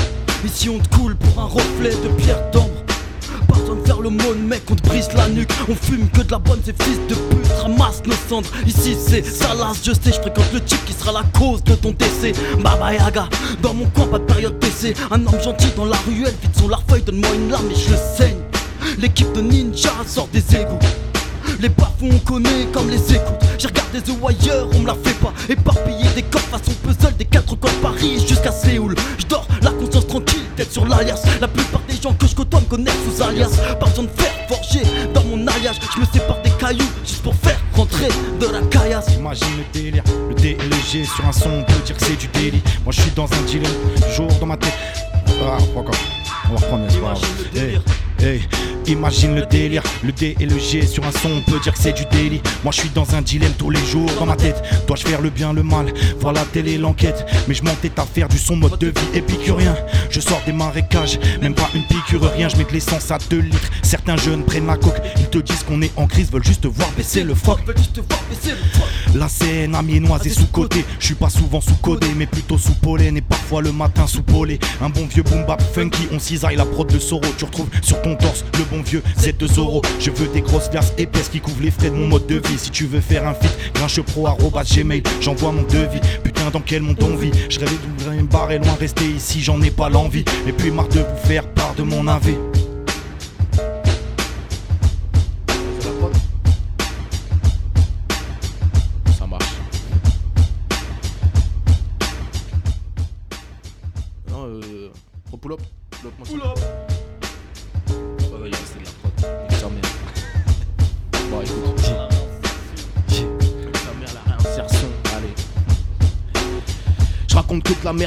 [SPEAKER 24] Ici on te coule pour un reflet de pierre d'ombre. Besoin de faire le monde, mec, on te brise la nuque. On fume que de la bonne, ces fils de pute ramassent nos cendres. Ici c'est Salas, je sais, je fréquente le type qui sera la cause de ton décès. Baba Yaga, dans mon coin, pas de période PC. Un homme gentil dans la ruelle, vide son larfeuille, donne-moi une larme et je le saigne. L'équipe de ninja sort des égouts. Les bafous on connaît comme les écoutes. J'ai regardé The Wire, on me la fait pas. Éparpiller des corps façon puzzle Des quatre coins de Paris jusqu'à Séoul. Je dors, la conscience tranquille, tête sur l'alias. La plupart des gens que je côtoie me connaissent sous alias. Pas besoin de faire forger dans mon alliage. Je me sépare des cailloux juste pour faire rentrer de la caillasse.
[SPEAKER 25] Imagine le délire, le D et le G sur un son, on peut dire que c'est du délit. Moi je suis dans un dilemme, jour dans ma tête. Ah, encore. On va reprendre, c'est pas grave. Hey, imagine le délire, le D et le G sur un son, on peut dire que c'est du délit. Moi je suis dans un dilemme tous les jours dans ma tête. Dois-je faire le bien, le mal? Voilà, telle est l'enquête. Mais je m'entête à faire du son mode de vie épicurien. Je sors des marécages, même pas une piqûre, rien. Je mets de l'essence à 2 litres. Certains jeunes prennent la coque, ils te disent qu'on est en crise, veulent juste voir baisser le froc. La scène amiénoise est sous-côté. Je suis pas souvent sous-codé, mais plutôt sous pollen et parfois le matin sous polé. Un bon vieux boom bap funky, on cisaille la prod de Soro. Tu retrouves sur ton le bon vieux Z2 Zoro. Je veux des grosses glaces épaisses qui couvrent les frais de mon mode de vie. Si tu veux faire un feat, grinchepro arobase gmail, j'envoie mon devis. Putain, dans quel monde on vit? Je rêvais d'ouvrir une barre et loin rester ici, j'en ai pas l'envie. Et puis marre de vous faire part de mon AV.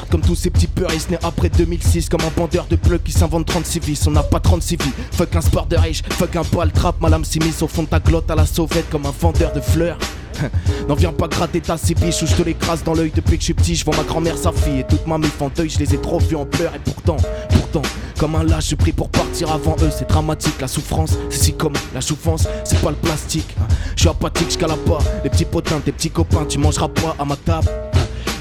[SPEAKER 25] comme tous ces petits puristes nés après 2006 Comme un bandeur de plug qui s'invente 36 vies On n'a pas 36 vies Fuck un sport de riche Fuck un poil trap Ma lame s'est mise au fond de ta glotte à la sauvette Comme un vendeur de fleurs <laughs> N'en viens pas gratter ta biches ou je te l'écrase dans l'œil depuis que je suis petit. Je vois ma grand-mère, sa fille et toute ma meuf en deuil. Je les ai trop vus en pleurs et pourtant, pourtant, comme un lâche, je prie pour partir avant eux. C'est dramatique, la souffrance, c'est si comme la souffrance, c'est pas le plastique. hein. Je suis apathique, je pas. Les petits potins, tes petits copains, tu mangeras pas à ma table.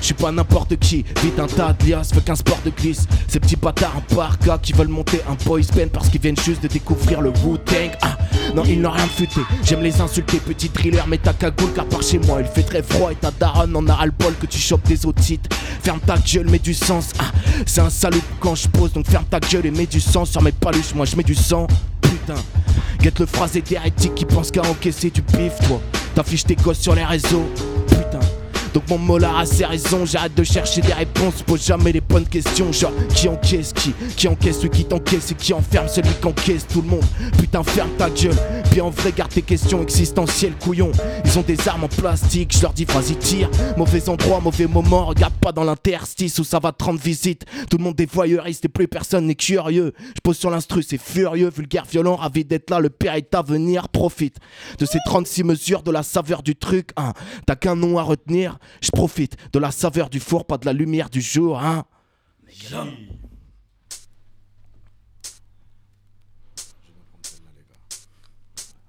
[SPEAKER 25] Je suis pas n'importe qui, vite un tas de liasses, fuck un sport de glisse. Ces petits bâtards en parka qui veulent monter un boys band parce qu'ils viennent juste de découvrir le Wu-Tang. Ah, non, ils n'ont rien futé. J'aime les insulter, petit thriller, mais ta cagoule car par chez moi il fait très froid et ta daronne en a ras bol que tu chopes des otites. Ferme ta gueule, mets du sens. Ah, c'est un salut quand je pose, donc ferme ta gueule et mets du sang sur mes paluches. Moi je mets du sang, putain. Guette le phrasé d'hérétique qui pense qu'à encaisser du pif, toi. T'affiches tes gosses sur les réseaux, putain. Donc mon molar a ses raisons, j'arrête de chercher des réponses, pose jamais les bonnes questions. Genre, qui encaisse qui? Qui encaisse celui qui t'encaisse et qui enferme celui qui encaisse tout le monde? Putain, ferme ta gueule. Puis en vrai, garde tes questions existentielles, couillon. Ils ont des armes en plastique, je leur dis vas-y tire. Mauvais endroit, mauvais moment, regarde pas dans l'interstice où ça va te rendre visite. Tout le monde est voyeuriste et plus personne n'est curieux. Je pose sur l'instru, c'est furieux, vulgaire, violent, ravi d'être là, le père est à venir, profite de ces 36 mesures, de la saveur du truc, hein. T'as qu'un nom à retenir, je profite de la saveur du four, pas de la lumière du jour, hein.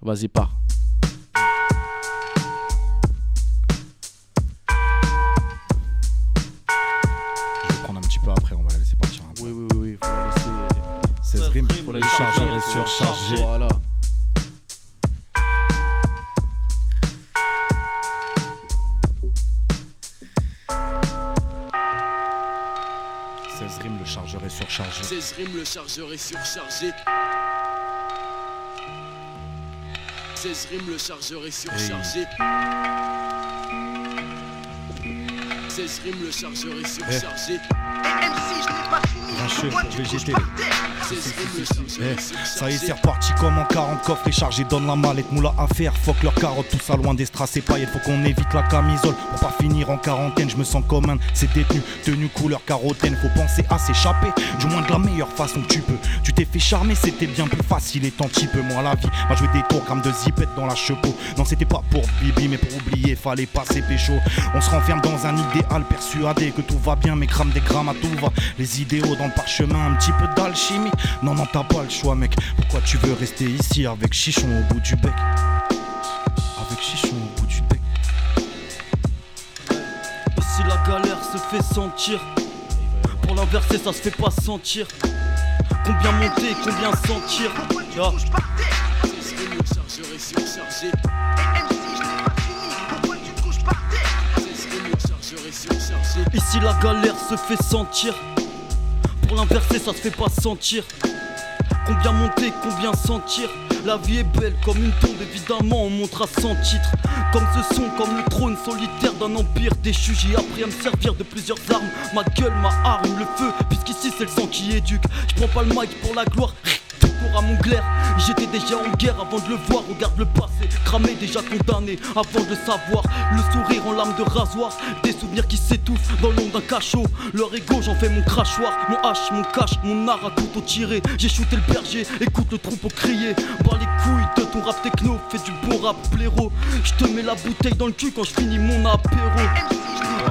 [SPEAKER 22] Vas-y, pars.
[SPEAKER 25] Je vais prendre un petit peu après, on va la laisser partir.
[SPEAKER 22] Oui, oui, oui, oui, faut la laisser.
[SPEAKER 25] 16 rimes,
[SPEAKER 22] faut la laisser surcharger. Voilà.
[SPEAKER 25] Chargeur est surchargé.
[SPEAKER 27] 16 rimes, le chargeur est surchargé. 16 rimes, le chargeur est surchargé. 16 rimes, le chargeur est surchargé.
[SPEAKER 25] Grincheux pour VGT. Eh, ça y est, c'est reparti comme en 40 coffres et chargé. Donne la mallette, moula à faire. Fuck leur carotte, tout ça loin des strass et paillettes. Faut qu'on évite la camisole pour pas finir en quarantaine. Je me sens comme un, c'est détenu, tenue couleur carotène. Faut penser à s'échapper, du moins de la meilleure façon que tu peux. Tu t'es fait charmer, c'était bien plus facile et tant petit peu moins la vie. M'a joué des tours, grammes de zipette dans la chepeau. Non, c'était pas pour Bibi, mais pour oublier, fallait passer pécho. On se renferme dans un idéal persuadé que tout va bien, mais crame des grammes à tout va. Les idéaux dans le parchemin, un petit peu d'alchimie. Non, non, t'as pas le choix, mec. Pourquoi tu veux rester ici avec Chichon au bout du bec Avec Chichon au bout du bec.
[SPEAKER 24] Ici la galère se fait sentir. Pour l'inverser, ça se fait pas sentir. Combien monter, combien sentir. Ici la galère se fait sentir. Pour l'inverser, ça se fait pas sentir. Combien monter, combien sentir La vie est belle comme une tombe, évidemment, on montre à 100 titres. Comme ce son, comme le trône solitaire d'un empire déchu. J'ai appris à me servir de plusieurs armes. Ma gueule, ma arme, le feu, puisqu'ici c'est le sang qui éduque. Je prends pas le mic pour la gloire. Tout à mon j'étais déjà en guerre avant de le voir. Regarde le passé, cramé, déjà condamné avant de le savoir. Le sourire en lame de rasoir, des souvenirs qui s'étouffent dans l'ombre d'un cachot. Leur ego, j'en fais mon crachoir, mon hache, mon cache, mon art à couteau tiré. J'ai shooté le berger, écoute le troupeau crier. Bas les couilles de ton rap techno, fais du bon rap blaireau. Je te mets la bouteille dans le cul quand je finis mon apéro.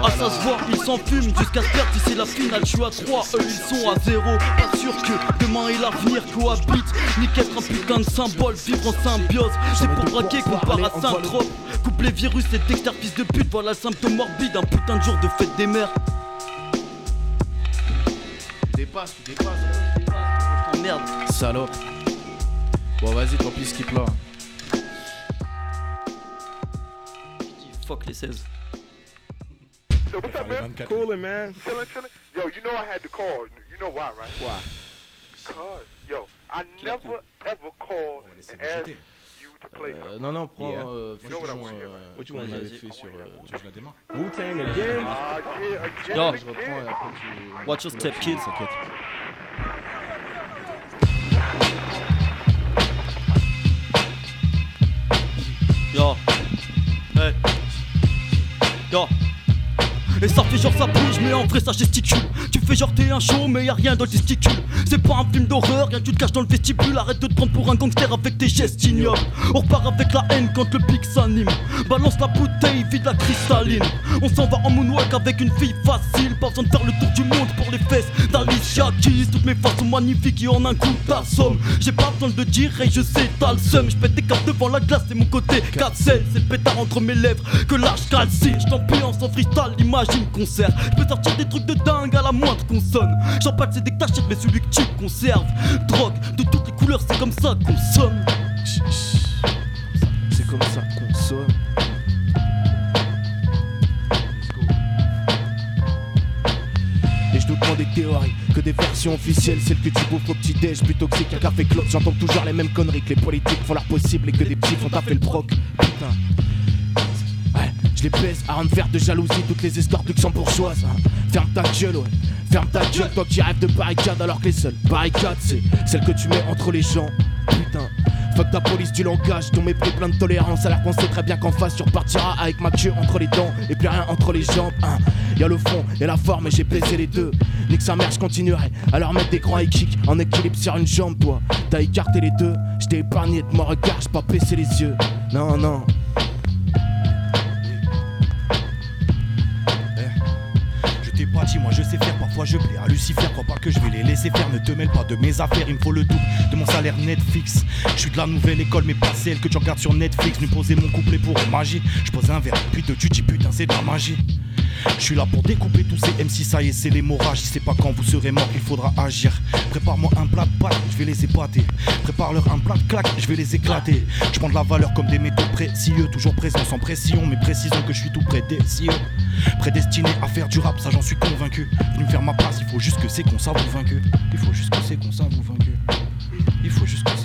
[SPEAKER 24] Ah ça se voit, ils s'en fument jusqu'à se perdre c'est la finale, je suis à 3, eux ils sont à 0 Pas sûr que demain et l'avenir cohabitent Ni qu'être un putain de symbole, vivre en symbiose C'est pour braquer qu'on part à Saint-Trope Coupe les virus et Dexter fils de pute Voilà le symptôme morbide, un putain de jour de fête des mères
[SPEAKER 25] Dépasse, tu dépasses.
[SPEAKER 24] Merde
[SPEAKER 25] Salope. Bon, vas-y, tant pis, skip là.
[SPEAKER 24] Fuck les 16
[SPEAKER 21] So what's up, man? Coolin', man. Chillin', chillin'. Yo, you know I had to call. You know why, right?
[SPEAKER 25] Why?
[SPEAKER 21] Cause,
[SPEAKER 25] Euh, non, non, prends
[SPEAKER 21] Yeah.
[SPEAKER 25] euh, euh,
[SPEAKER 21] right?
[SPEAKER 25] What you want, avait fait sur. euh,
[SPEAKER 27] Tu veux je la démarre?
[SPEAKER 25] Wu-Tang again
[SPEAKER 21] Ah,
[SPEAKER 24] Yo.
[SPEAKER 25] Je reprends et après tu.
[SPEAKER 24] Watch your step, kids.
[SPEAKER 25] T'inquiète.
[SPEAKER 24] Yo Hey Yo et ça fait genre ça bouge mais en vrai ça gesticule Tu fais genre t'es un show mais y'a rien dans le testicule C'est pas un film d'horreur, rien tu te caches dans le vestibule. Arrête de te prendre pour un gangster avec tes gestes ignobles. On repart avec la haine quand le pic s'anime. Balance la bouteille, vide la cristalline. On s'en va en moonwalk avec une fille facile. Pas besoin de faire le tour du monde pour les fesses d'Alicia Keys. Toutes mes faces sont magnifiques et en un coup t'assommes J'ai pas besoin de le dire et je sais t'as le seum. Je pète des cartes devant la glace c'est mon côté 4 C'est le pétard entre mes lèvres que l'âge calcine. Je t'ambiance en freestyle, imagine concert Je peux sortir des trucs de dingue à la moindre consonne J'en parle c'est des tachettes mais celui que tu conserves Drogue de toutes les couleurs c'est comme ça qu'on sonne
[SPEAKER 25] C'est comme ça qu'on sonne. Et je te prends des théories que des versions officielles, celles que tu bouffes au petit déj, plutôt que c'est qu'un café clope. J'entends toujours les mêmes conneries que les politiques font leur possible et que des petits font taper le proc. Putain. Je les baisse à en faire de jalousie toutes les histoires luxembourgeoises. Ferme ta gueule, ouais. Ferme ta gueule, toi qui rêves de barricades alors que les seules barricades, c'est celles que tu mets entre les gens. Putain. Fuck ta police du langage, ton mépris plein de tolérance Alors qu'on sait très bien qu'en face tu repartiras avec ma queue entre les dents Et plus rien entre les jambes hein. Y'a le fond et la forme et j'ai baisé les deux Nique sa mère je continuerai à mettre des grands high kicks En équilibre sur une jambe toi T'as écarté les deux, je t'ai épargné de mon regard, j'ai pas baissé les yeux Non non
[SPEAKER 27] Moi je sais faire, parfois je plais à Lucifer. Crois pas que je vais les laisser faire, ne te mêle pas de mes affaires. Il me faut le double de mon salaire Netflix. Je suis de la nouvelle école, mais pas celle que tu regardes sur Netflix. Lui poser mon couplet pour magie. Je pose un verre, puis de tu dis putain, c'est de la magie. Je suis là pour découper tous ces MC, ça y est, c'est l'hémorragie. Je sais pas quand vous serez mort, il faudra agir. Prépare-moi un plat de je vais les épater. Prépare-leur un plat de claque, je vais les éclater. Je prends de la valeur comme des métaux précieux, toujours présent sans pression, mais précisons que je suis tout près des. Prédestiné à faire du rap, ça j'en suis convaincu. Venu me faire ma place, il faut juste que c'est qu'on ça vous vaincu. Il faut juste que c'est qu'on ça vous vaincu. Il faut juste que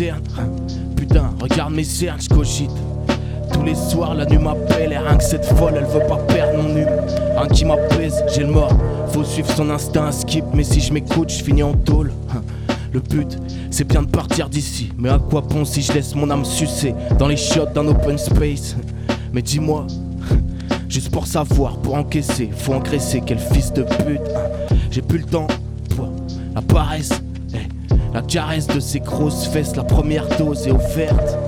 [SPEAKER 25] cernes, putain,
[SPEAKER 27] regarde mes cernes,
[SPEAKER 25] j'cogite. Tous les soirs, la nuit m'appelle et rien que cette folle, elle veut pas perdre mon hume. Un qui m'apaise, j'ai le mort. Faut suivre son instinct, skip, mais si je m'écoute, je finis en tôle. Le but, c'est bien de partir d'ici. Mais à quoi bon si je laisse mon âme sucer dans les shots d'un open space? Mais dis-moi, <laughs> juste pour savoir, pour encaisser, faut engraisser, quel fils de pute. J'ai plus le temps, toi, la paresse. La caresse de ses grosses fesses, la première dose est offerte.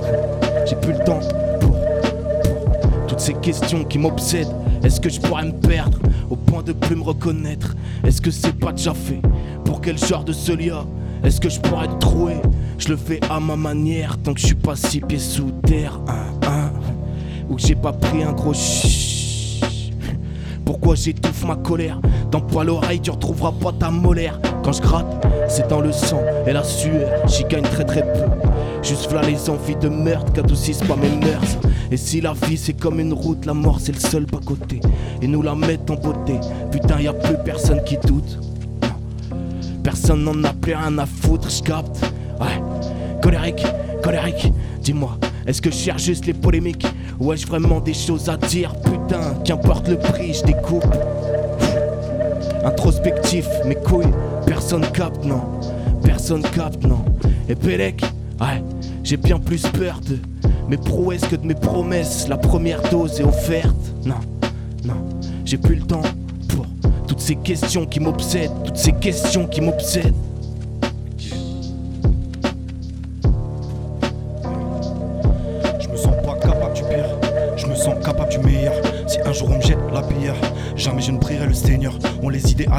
[SPEAKER 25] J'ai plus le temps pour, toutes ces questions qui m'obsèdent. Est-ce que je pourrais me perdre au point de plus me reconnaître? Est-ce que c'est pas déjà fait Pour quel genre de solia? Est-ce que je pourrais te trouver Je le fais à ma manière tant que je suis pas six pieds sous terre. Hein, hein. Ou que j'ai pas pris un gros. Pourquoi j'étouffe ma colère? Dans pas l'oreille, tu retrouveras pas ta molaire. Quand je gratte, c'est dans le sang et la sueur. J'y gagne très très peu. Juste là les envies de meurtre qu'adoucissent pas mes mœurs. Et si la vie c'est comme une route, la mort c'est le seul pas côté. Et nous la mettent en beauté. Putain, y a plus personne qui doute. Personne n'en a plus rien à foutre, j'capte. Ouais, colérique, colérique. Dis-moi, est-ce que je cherche juste les polémiques? Ou ai-je vraiment des choses à dire Putain, qu'importe le prix, je découpe. Introspectif, mes couilles, personne capte, non. Personne capte, non. Et Pélec, ouais, j'ai bien plus peur de mes prouesses que de mes promesses. La première dose est offerte, non, non. J'ai plus le temps pour toutes ces questions qui m'obsèdent, toutes ces questions qui m'obsèdent.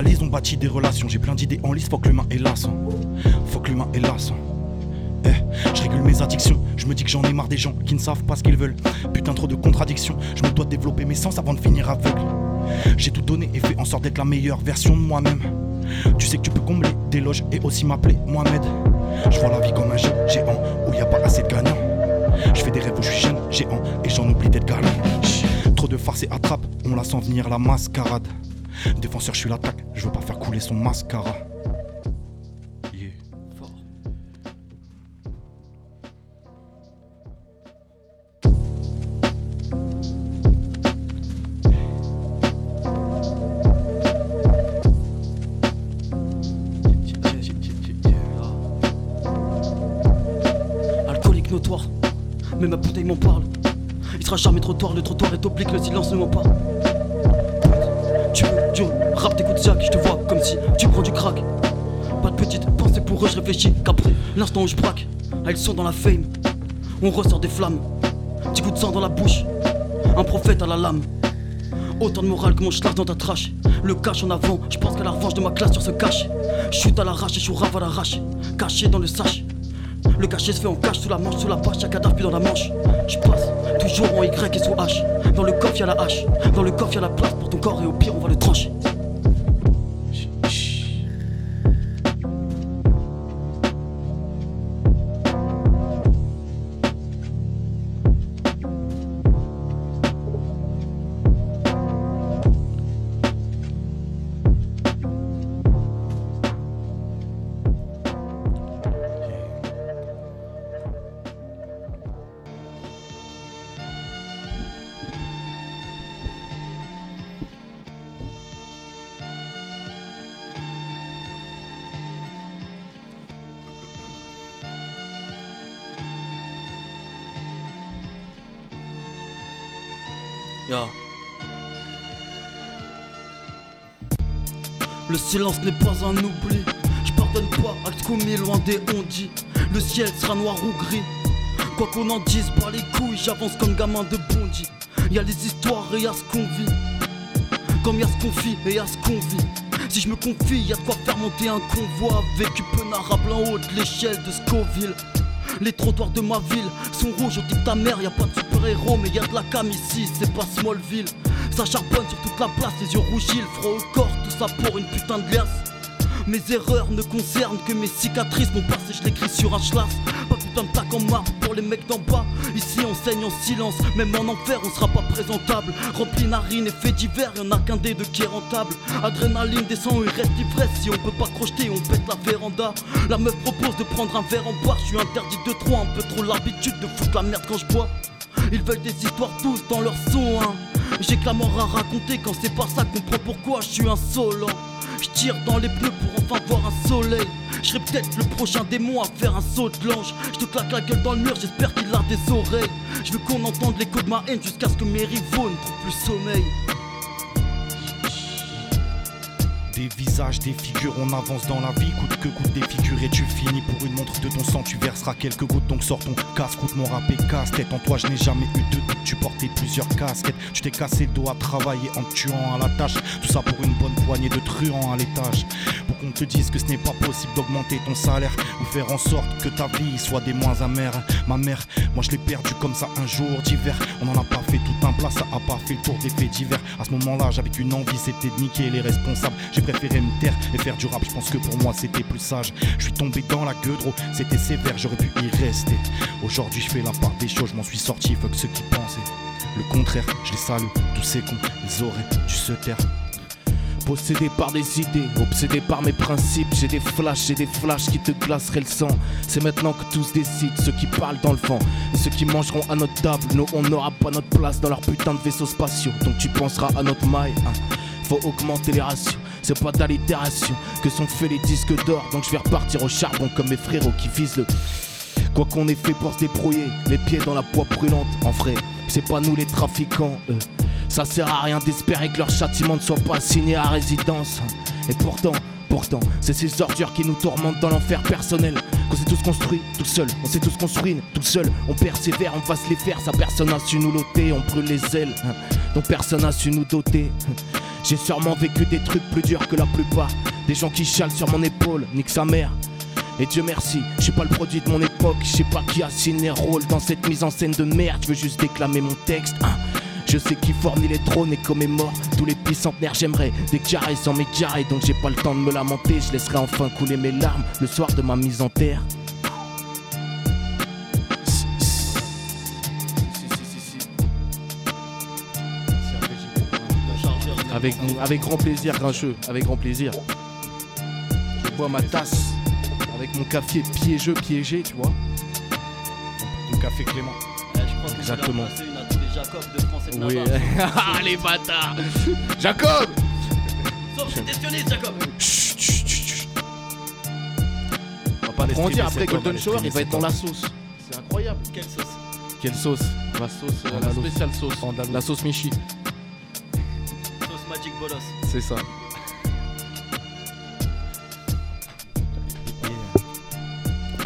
[SPEAKER 27] Idéalise, on bâtit des relations. J'ai plein d'idées en liste, faut que l'humain est lassant. Faut que l'humain est lassant. Eh, je régule mes addictions, je me dis que j'en ai marre des gens qui ne savent pas ce qu'ils veulent. Putain, trop de contradictions, je me dois développer mes sens avant de finir aveugle. J'ai tout donné et fait en sorte d'être la meilleure version de moi-même. Tu sais que tu peux combler des loges et aussi m'appeler Mohamed. Je vois la vie comme un jeu géant où y a pas assez de gagnants. Je fais des rêves où je suis jeune, géant et j'en oublie d'être galant. Trop de farce et attrape, on la sent venir la mascarade. Défenseur, je suis l'attaque, je veux pas faire couler son mascara.
[SPEAKER 24] Dans la fame, on ressort des flammes. Petit coup de sang dans la bouche, un prophète à la lame. Autant de morale que mon schlag dans ta trash. Le cache en avant, je pense qu'à la revanche de ma classe sur ce cache. Chute à l'arrache et je suis rave à l'arrache. Caché dans le sache. Le cachet se fait en cache sous la manche, sous la poche, y'a cadavre puis dans la manche. Je passe toujours en Y et sous H. Dans le coffre y'a la hache, dans le coffre y'a la place pour ton corps et au pire on va le trancher. N'est pas un oubli. Je pardonne pas, acte commis loin des ondits. Le ciel sera noir ou gris. Quoi qu'on en dise, pas les couilles, j'avance comme gamin de bondi. Y a les histoires et y a ce qu'on vit. Comme y a ce qu'on fit et y a ce qu'on vit. Si je me confie, y a de quoi faire monter un convoi avec penarable en haut de l'échelle de Scoville. Les trottoirs de ma ville sont rouges, on dit ta mère, y a pas de super-héros, mais y a de la cam ici, c'est pas Smallville. Ça charbonne sur toute la place, les yeux rougis, le froid au corps, tout ça pour une putain de glace. Mes erreurs ne concernent que mes cicatrices, mon passé je l'écris sur un schlass. Pas putain de plaque en marbre pour les mecs d'en bas. Ici on saigne en silence, même en enfer on sera pas présentable. Rempli narine et fait divers, y'en a qu'un des deux qui est rentable. Adrénaline descend, il reste l'ivresse. Si on peut pas crocheter, on pète la véranda. La meuf propose de prendre un verre en boire, je suis interdit de trop, un peu trop l'habitude de foutre la merde quand je bois. Ils veulent des histoires tous dans leur son, hein. J'ai que la mort à raconter quand c'est pas ça, comprends pourquoi je suis insolent? Je tire dans les bleus pour enfin voir un soleil. Je peut-être le prochain démon à faire un saut de l'ange. Je te claque la gueule dans le mur, j'espère qu'il a des oreilles. Je veux qu'on entende l'écho de ma haine jusqu'à ce que mes rivaux ne trouvent plus sommeil.
[SPEAKER 27] Des visages, des figures, on avance dans la vie, coûte que coûte des figures et tu finis pour une montre de ton sang, tu verseras quelques gouttes, donc sors ton casse, coûte mon rap et casse-tête. En toi, je n'ai jamais eu de doute, tu portais plusieurs casquettes, tu t'es cassé le dos à travailler en tuant à la tâche, tout ça pour une bonne poignée de truands à l'étage. Qu'on te dise que ce n'est pas possible d'augmenter ton salaire ou faire en sorte que ta vie soit des moins amères. Ma mère, moi je l'ai perdu comme ça un jour d'hiver, on n'en a pas fait tout un plat, ça a pas fait le tour des faits divers. À ce moment-là, j'avais qu'une envie, c'était de niquer les responsables. J'ai préféré me taire et faire du rap, je pense que pour moi c'était plus sage. Je suis tombé dans la gueule, c'était sévère, j'aurais pu y rester. Aujourd'hui, je fais la part des choses, je m'en suis sorti, fuck ceux qui pensaient. Le contraire, je les salue, tous ces cons, ils auraient dû se taire.
[SPEAKER 22] Possédé par des idées, obsédé par mes principes, j'ai des flashs, j'ai des flashs qui te glaceraient le sang. C'est maintenant que tous décident, ceux qui parlent dans le vent, ceux qui mangeront à notre table. Nous, on n'aura pas notre place dans leur putain de vaisseaux spatiaux. Donc tu penseras à notre maille, hein. faut augmenter les ratios. C'est pas d'allitération que sont faits les disques d'or. Donc je vais repartir au charbon comme mes frérots qui visent le. Quoi qu'on ait fait pour se débrouiller, les pieds dans la poix brûlante. En vrai, c'est pas nous les trafiquants. euh. Ça sert à rien d'espérer que leur châtiment ne soit pas signé à résidence. Et pourtant, pourtant, c'est ces ordures qui nous tourmentent dans l'enfer personnel. Qu'on s'est tous construit tout seul, on s'est tous construit tout seul. On persévère, on va se les faire. Ça personne n'a su nous loter, on brûle les ailes. dont personne n'a su nous doter. J'ai sûrement vécu des trucs plus durs que la plupart. Des gens qui chialent sur mon épaule, nique sa mère. Et Dieu merci, je suis pas le produit de mon époque, je sais pas qui a signé les rôles dans cette mise en scène de merde, je veux juste déclamer mon texte. Je sais qui fournit les trônes et mort tous les bicentenaires, j'aimerais des carrés sans mes carrés, donc j'ai pas le temps de me lamenter, je laisserai enfin couler mes larmes le soir de ma mise en terre. Avec, avec grand plaisir, grincheux, avec grand plaisir. Je bois ma tasse avec mon café piégeux, piégé, tu vois.
[SPEAKER 27] Ton café Clément.
[SPEAKER 22] Exactement.
[SPEAKER 24] Jacob de France et de
[SPEAKER 22] Oui, <laughs> ah les bâtards Jacob
[SPEAKER 24] Sauf si t'es sioniste, Jacob
[SPEAKER 22] On va pas
[SPEAKER 27] les
[SPEAKER 22] dire, après Golden
[SPEAKER 27] les
[SPEAKER 22] Shower, il va être dans la sauce. C'est incroyable.
[SPEAKER 24] Quelle sauce
[SPEAKER 22] Quelle sauce La sauce, euh, la spéciale sauce. La sauce Michi.
[SPEAKER 24] Sauce Magic Bolos.
[SPEAKER 22] C'est ça.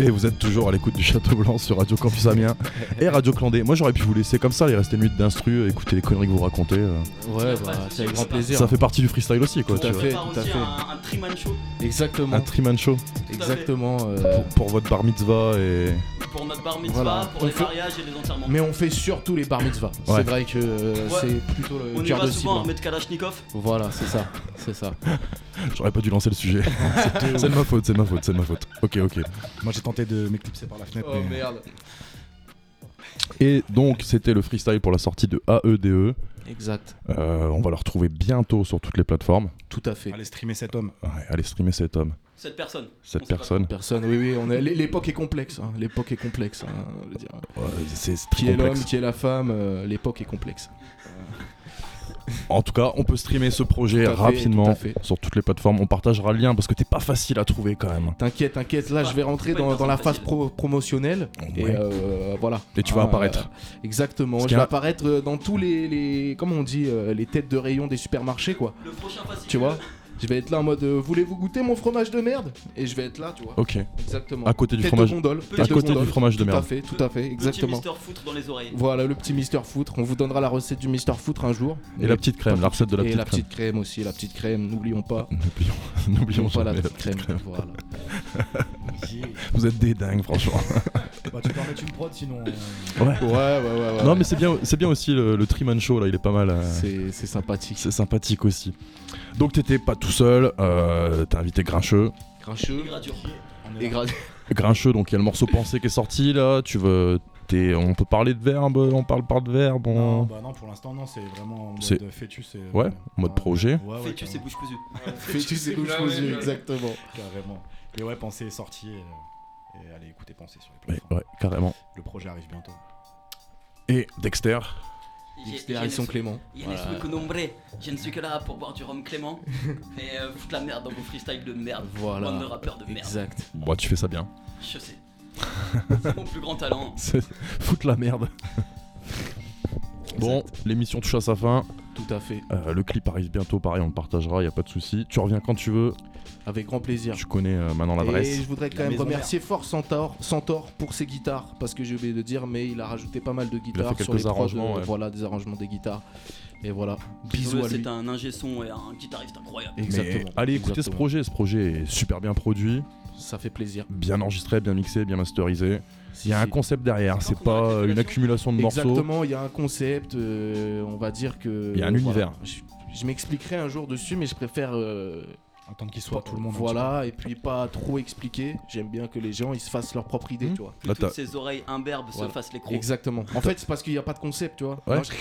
[SPEAKER 5] Et vous êtes toujours à l'écoute du Château Blanc sur Radio Campus Amiens et Radio Clandé. Moi j'aurais pu vous laisser comme ça, les rester minutes d'instru, écouter les conneries que vous racontez. euh.
[SPEAKER 22] Ouais, bah, c'est avec grand plaisir.
[SPEAKER 5] Ça fait partie du freestyle aussi quoi.
[SPEAKER 22] Tout à
[SPEAKER 5] tu vois.
[SPEAKER 22] fait,
[SPEAKER 24] Part
[SPEAKER 22] tout à
[SPEAKER 24] aussi
[SPEAKER 22] fait.
[SPEAKER 24] un, un Triman Show
[SPEAKER 22] Exactement.
[SPEAKER 5] Un Triman Show
[SPEAKER 22] Exactement. euh,
[SPEAKER 5] pour, pour votre bar mitzvah et.
[SPEAKER 24] pour notre bar mitzvah,
[SPEAKER 22] Voilà.
[SPEAKER 24] pour
[SPEAKER 22] On
[SPEAKER 24] les
[SPEAKER 22] fait-
[SPEAKER 24] mariages et les enterrements.
[SPEAKER 22] Mais on fait surtout les bar mitzvahs.
[SPEAKER 5] Ouais.
[SPEAKER 22] C'est vrai que euh,
[SPEAKER 24] Ouais.
[SPEAKER 22] c'est plutôt le
[SPEAKER 24] On y
[SPEAKER 22] cœur
[SPEAKER 24] va
[SPEAKER 22] de cible.
[SPEAKER 24] souvent en mode Kalachnikov.
[SPEAKER 22] Voilà, c'est ça. C'est ça. <laughs>
[SPEAKER 5] J'aurais pas dû lancer le sujet. <laughs> c'est de ma faute, c'est de ma faute, c'est de ma faute. Ok, ok.
[SPEAKER 27] Moi j'ai tenté de m'éclipser par la fenêtre. mais...
[SPEAKER 22] merde.
[SPEAKER 5] Et donc c'était le freestyle pour la sortie de AEDE.
[SPEAKER 22] Exact.
[SPEAKER 5] Euh, on va le retrouver bientôt sur toutes les plateformes.
[SPEAKER 22] Tout à fait.
[SPEAKER 27] Allez streamer cet homme.
[SPEAKER 5] Ouais, allez streamer cet homme.
[SPEAKER 24] Cette personne.
[SPEAKER 5] Cette personne.
[SPEAKER 22] Personne, oui, oui. On est... l'é- L'époque est complexe. hein. L'époque est complexe. hein, je veux dire.
[SPEAKER 5] Ouais, c'est
[SPEAKER 22] Qui est l'homme, qui est la femme, euh, l'époque est complexe.
[SPEAKER 5] En tout cas, on peut streamer ce projet
[SPEAKER 22] Tout à fait,
[SPEAKER 5] rapidement
[SPEAKER 22] tout à fait.
[SPEAKER 5] sur toutes les plateformes. On partagera le lien parce que t'es pas facile à trouver quand même.
[SPEAKER 22] T'inquiète, t'inquiète, là je vais rentrer dans, dans la phase pro- promotionnelle et
[SPEAKER 5] Ouais.
[SPEAKER 22] euh, voilà.
[SPEAKER 5] Et tu vas
[SPEAKER 22] Ah,
[SPEAKER 5] apparaître.
[SPEAKER 22] euh, exactement,
[SPEAKER 5] Parce
[SPEAKER 22] je vais
[SPEAKER 5] a-
[SPEAKER 22] apparaître euh, dans tous les, les comment on dit, les têtes de rayon des supermarchés quoi.
[SPEAKER 24] Le prochain fascicule.
[SPEAKER 22] Tu vois Je vais être là en mode euh, voulez-vous goûter mon fromage de merde Et je vais être là, tu vois.
[SPEAKER 5] Ok.
[SPEAKER 22] Exactement.
[SPEAKER 5] À côté du
[SPEAKER 22] Tête
[SPEAKER 5] fromage-
[SPEAKER 22] De gondole,
[SPEAKER 5] à
[SPEAKER 22] tête de
[SPEAKER 5] côté du fromage de
[SPEAKER 22] Tout à
[SPEAKER 5] merde.
[SPEAKER 22] fait, tout à fait, exactement.
[SPEAKER 24] Petit Mister Foutre dans les oreilles.
[SPEAKER 22] Voilà le petit Mister Foutre. On vous donnera la recette du Mister Foutre un jour.
[SPEAKER 5] Et la petite crème, la recette de la
[SPEAKER 22] Et
[SPEAKER 5] petite
[SPEAKER 22] la
[SPEAKER 5] crème.
[SPEAKER 22] petite crème aussi, la petite crème. N'oublions pas. <laughs> <laughs>
[SPEAKER 5] N'oublions, n'oublions
[SPEAKER 22] pas la petite crème. Voilà. <laughs>
[SPEAKER 5] Vous êtes des dingues, franchement.
[SPEAKER 27] Bah, tu peux en mettre une prod sinon. euh,
[SPEAKER 5] Ouais.
[SPEAKER 22] Ouais, ouais, ouais, ouais.
[SPEAKER 5] Non, mais c'est bien, c'est bien aussi le, le Triman Show là, il est pas mal. euh,
[SPEAKER 22] C'est c'est sympathique.
[SPEAKER 5] c'est sympathique aussi. Donc t'étais pas tout seul, euh, t'as invité Grincheux.
[SPEAKER 22] Grincheux.
[SPEAKER 24] Gradure.
[SPEAKER 27] on est
[SPEAKER 22] Et gra-
[SPEAKER 5] Grincheux, donc il y a le morceau Pensée qui est sorti là. Tu veux, on peut parler de verbe, on parle pas de verbe. on-
[SPEAKER 27] Non, bah non, pour l'instant, non, c'est vraiment en mode
[SPEAKER 5] C'est-
[SPEAKER 27] fœtus. et, euh,
[SPEAKER 5] Ouais, en mode projet.
[SPEAKER 27] Ouais, ouais,
[SPEAKER 24] Fœtus et bouche cousue. <laughs>
[SPEAKER 22] Fœtus et bouche cousue, exactement.
[SPEAKER 27] Carrément. Et ouais, pensez est sorti. Et, euh, et allez écouter Pensée sur les
[SPEAKER 5] Ouais,
[SPEAKER 27] plateformes.
[SPEAKER 5] ouais, carrément.
[SPEAKER 27] Le projet arrive bientôt.
[SPEAKER 5] Et Dexter.
[SPEAKER 22] Son Clément.
[SPEAKER 24] Je ne
[SPEAKER 22] Voilà.
[SPEAKER 24] suis que nombre. Je ne suis que là pour boire du rhum Clément. <laughs> Et euh, foutre la merde dans vos freestyles de merde.
[SPEAKER 22] Voilà.
[SPEAKER 24] Bande de rappeurs de merde.
[SPEAKER 22] Exact.
[SPEAKER 5] Moi, tu fais ça bien.
[SPEAKER 24] Je sais. C'est mon plus grand talent. <laughs>
[SPEAKER 5] Foutre la merde. Bon, l'émission touche à sa fin.
[SPEAKER 22] Tout à fait.
[SPEAKER 5] Euh, le clip arrive bientôt, pareil, on le partagera, y a pas de souci. Tu reviens quand tu veux.
[SPEAKER 22] Avec grand plaisir.
[SPEAKER 5] Tu connais euh, maintenant
[SPEAKER 22] Et
[SPEAKER 5] l'adresse.
[SPEAKER 22] je voudrais quand
[SPEAKER 11] La
[SPEAKER 22] même remercier fort Centaur, Centaur pour ses guitares, parce que j'ai oublié de dire, mais il a rajouté pas mal de guitares sur les
[SPEAKER 5] arrangements, ouais.
[SPEAKER 22] voilà, des arrangements des guitares. Et voilà, bisous à lui.
[SPEAKER 24] C'est un ingé son et un guitariste incroyable.
[SPEAKER 5] Mais
[SPEAKER 22] Exactement.
[SPEAKER 5] allez écouter ce projet, ce projet est super bien produit,
[SPEAKER 22] Ça fait plaisir.
[SPEAKER 5] bien enregistré, bien mixé, bien masterisé. Il y a un concept derrière, c'est pas euh, une accumulation de morceaux.
[SPEAKER 22] Exactement, il y a un concept, euh, on va dire que.
[SPEAKER 5] Il y a un
[SPEAKER 22] voilà.
[SPEAKER 5] univers.
[SPEAKER 22] Je, je m'expliquerai un jour dessus, mais je préfère.
[SPEAKER 27] Attendre qu'il soit
[SPEAKER 22] pas-
[SPEAKER 27] tout le monde.
[SPEAKER 22] Voilà, et puis pas trop expliquer. J'aime bien que les gens ils se fassent leur propre idée, tu vois.
[SPEAKER 24] Que toutes ces oreilles imberbes
[SPEAKER 22] Voilà.
[SPEAKER 24] se fassent les crocs.
[SPEAKER 22] Exactement. En fait, c'est parce qu'il n'y a pas de concept, tu vois.
[SPEAKER 5] Ouais.
[SPEAKER 22] Non, je-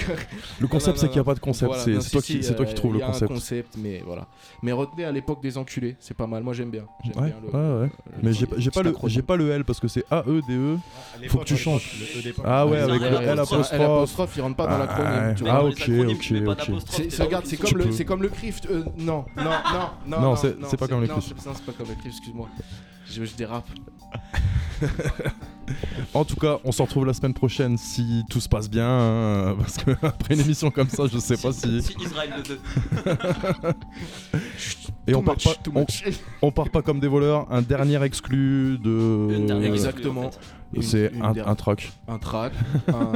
[SPEAKER 5] Le concept, c'est qu'il y a pas de concept, c'est-
[SPEAKER 22] non,
[SPEAKER 5] c'est
[SPEAKER 22] si,
[SPEAKER 5] toi qui-
[SPEAKER 22] si,
[SPEAKER 5] c'est toi qui
[SPEAKER 22] euh,
[SPEAKER 5] trouves le
[SPEAKER 22] Il y a
[SPEAKER 5] concept.
[SPEAKER 22] un concept, mais voilà. Mais retenez à l'époque des enculés, c'est pas mal. Moi j'aime bien.
[SPEAKER 5] Ouais,
[SPEAKER 22] bien le-
[SPEAKER 5] ouais, ouais.
[SPEAKER 22] le-
[SPEAKER 5] Mais j'ai pas- le- j'ai pas le L parce que c'est A-E-D-E.
[SPEAKER 22] l'époque,
[SPEAKER 5] Faut que tu changes.
[SPEAKER 22] E.
[SPEAKER 5] Ah ouais, avec le L apostrophe.
[SPEAKER 22] il rentre pas dans l'acronyme.
[SPEAKER 5] Ah,
[SPEAKER 22] Dans les
[SPEAKER 5] ok, ok, ok.
[SPEAKER 22] regarde, c'est comme, le- c'est comme le CRIF. euh, non, non, non, non.
[SPEAKER 5] C'est- pas comme le
[SPEAKER 22] non, c'est- Non, c'est pas comme le CRIF, excuse-moi. Je, je dérape.
[SPEAKER 5] En tout cas, on se retrouve la semaine prochaine si tout se passe bien. hein, parce que <laughs> après une émission comme ça, je sais pas si.
[SPEAKER 24] Si Israël le veut. <laughs>
[SPEAKER 5] Et on
[SPEAKER 22] Too
[SPEAKER 5] part,
[SPEAKER 22] much,
[SPEAKER 5] pas,
[SPEAKER 22] too
[SPEAKER 5] on,
[SPEAKER 22] much.
[SPEAKER 5] on part pas comme des voleurs. Un dernier exclu de.
[SPEAKER 22] Une dernière Exactement.
[SPEAKER 5] C'est un, un track.
[SPEAKER 22] Un track, un,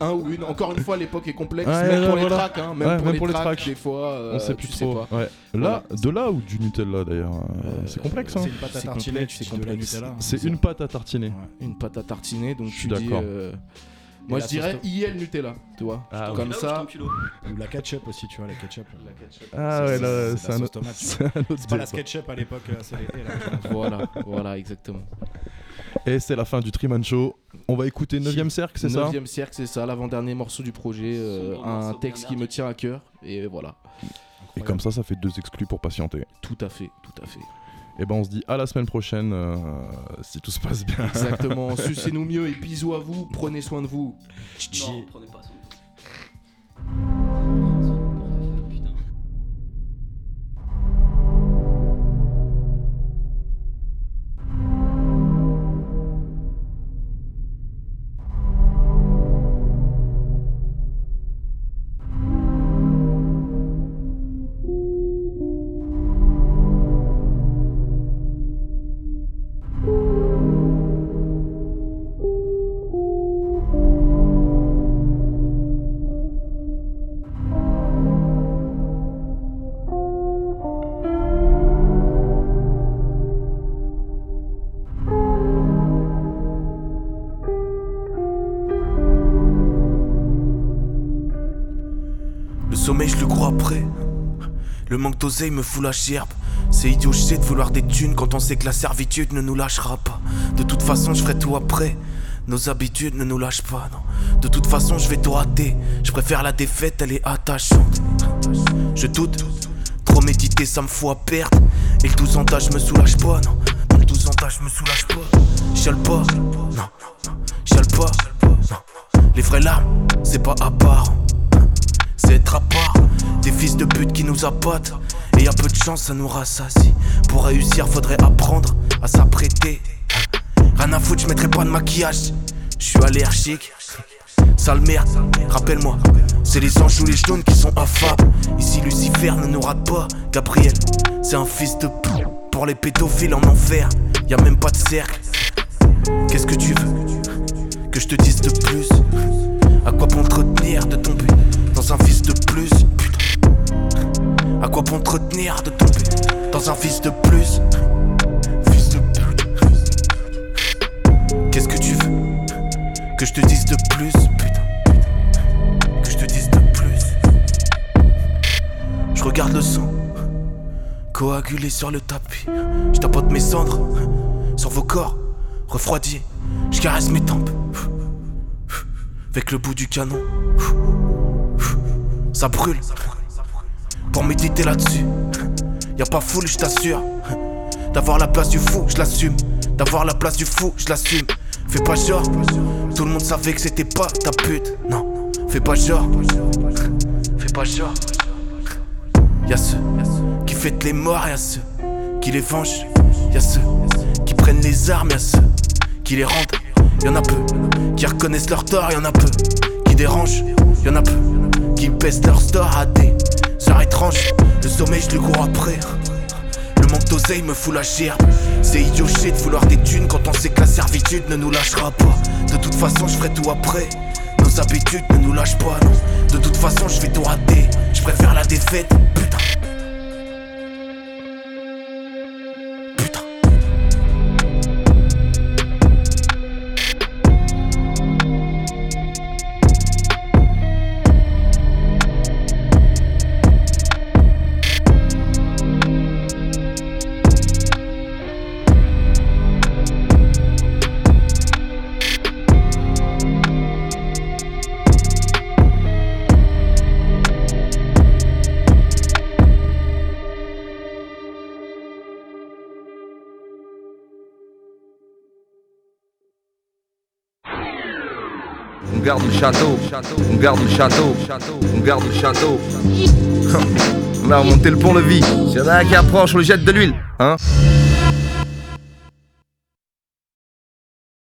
[SPEAKER 22] un ou une. Encore une fois, l'époque est complexe,
[SPEAKER 5] Ouais,
[SPEAKER 22] même
[SPEAKER 5] ouais,
[SPEAKER 22] pour les tracks, hein, même,
[SPEAKER 5] Ouais,
[SPEAKER 22] pour,
[SPEAKER 5] même
[SPEAKER 22] les
[SPEAKER 5] pour les
[SPEAKER 22] tracks,
[SPEAKER 5] tracks.
[SPEAKER 22] des fois, euh,
[SPEAKER 5] on sait plus
[SPEAKER 22] tu
[SPEAKER 5] trop.
[SPEAKER 22] sais pas.
[SPEAKER 5] Ouais. Là, de là ou du Nutella d'ailleurs euh, C'est complexe. Hein.
[SPEAKER 27] C'est une pâte à
[SPEAKER 22] C'est
[SPEAKER 27] tartiner,
[SPEAKER 22] complexe,
[SPEAKER 27] tu
[SPEAKER 22] c'est
[SPEAKER 27] dis de la
[SPEAKER 22] complexe.
[SPEAKER 27] Nutella.
[SPEAKER 5] C'est une pâte à tartiner.
[SPEAKER 22] Une pâte à tartiner, donc
[SPEAKER 5] Je suis
[SPEAKER 22] tu dis.
[SPEAKER 5] d'accord.
[SPEAKER 22] euh, Moi, je dirais IL Nutella, tu vois.
[SPEAKER 5] Ah,
[SPEAKER 22] Comme ça.
[SPEAKER 27] Ou la ketchup aussi, tu vois, la ketchup.
[SPEAKER 22] La ketchup.
[SPEAKER 5] Ah ouais, là,
[SPEAKER 27] c'est
[SPEAKER 5] un autre-
[SPEAKER 27] tomate.
[SPEAKER 5] c'est un autre
[SPEAKER 27] C'est pas la
[SPEAKER 5] débat.
[SPEAKER 27] SketchUp à l'époque, euh, c'est. <laughs>
[SPEAKER 22] Voilà, voilà, exactement.
[SPEAKER 5] Et c'est la fin du Triman Show. On va écouter 9ème cercle, c'est ça
[SPEAKER 22] 9 cercle, c'est ça, l'avant-dernier morceau du projet. euh, un texte qui me tient à cœur, et voilà.
[SPEAKER 5] Et comme ça, ça fait deux exclus pour patienter.
[SPEAKER 22] Tout à fait, tout à fait.
[SPEAKER 5] Et ben on se dit à la semaine prochaine euh, si tout se passe bien.
[SPEAKER 22] Exactement, <laughs> sucez-nous mieux et bisous à vous, prenez soin de vous.
[SPEAKER 24] Non, prenez pas soin de vous.
[SPEAKER 25] Sommeil, je le crois après. Le manque d'oseille me fout la gerbe. C'est idiot, je de vouloir des thunes quand on sait que la servitude ne nous lâchera pas. De toute façon, je ferai tout après. Nos habitudes ne nous lâchent pas, non. De toute façon, je vais tout rater. Je préfère la défaite, elle est attachante. Je doute, trop méditer, ça me fout à perdre. Et le 12 ans d'âge me soulage pas, non. Le 12 ans d'âge me soulage pas. Chiale pas, non. Chiale pas, non. Les vraies larmes, c'est pas à part être à part. Des fils de pute qui nous appâtent Et y peu de chance ça nous rassasie. Pour réussir faudrait apprendre à s'apprêter. Rien à foutre je mettrai pas de maquillage. Je suis allergique. Sale merde, rappelle-moi. C'est les anges ou les jaunes qui sont affables. Ici Lucifer ne nous rate pas. Gabriel, c'est un fils de pute Pour les pédophiles en enfer Y a même pas de cercle. Qu'est-ce que tu veux Que je te dise de plus? À quoi entretenir de tomber dans un vice de plus Putain. À quoi pour entretenir de tomber dans un vice de plus Fils de pute Qu'est-ce que tu veux Que je te dise de plus Putain. Que je te dise de plus. Je regarde le sang Coagulé sur le tapis. Je tapote mes cendres Sur vos corps Refroidis. Je caresse mes tempes Avec le bout du canon ça brûle. Pour méditer là-dessus, y a pas foule, je t'assure. D'avoir la place du fou, je l'assume. D'avoir la place du fou, je l'assume. Fais pas genre, tout le monde savait que c'était pas ta pute. Non, fais pas genre, fais pas genre. Y'a ceux qui fêtent les morts, y'a ceux qui les vengent. Y'a ceux qui prennent les armes, y'a ceux qui les rendent. Y'en a peu qui reconnaissent leur tort, y'en a peu qui dérangent. Y'en a peu qui baissent leur store à des heures étranges. Le sommeil, je le cours après. Le manque d'oseille me fout la gerbe. C'est idioché de vouloir des thunes quand on sait que la servitude ne nous lâchera pas. De toute façon, je ferai tout après. Nos habitudes ne nous lâchent pas, non. De toute façon, je vais tout rater. Je préfère la défaite.
[SPEAKER 28] Château, on garde le château, on garde le château. <laughs> On a remonté le pont-levis. S'il y en a un qui approche, on le jette de l'huile, hein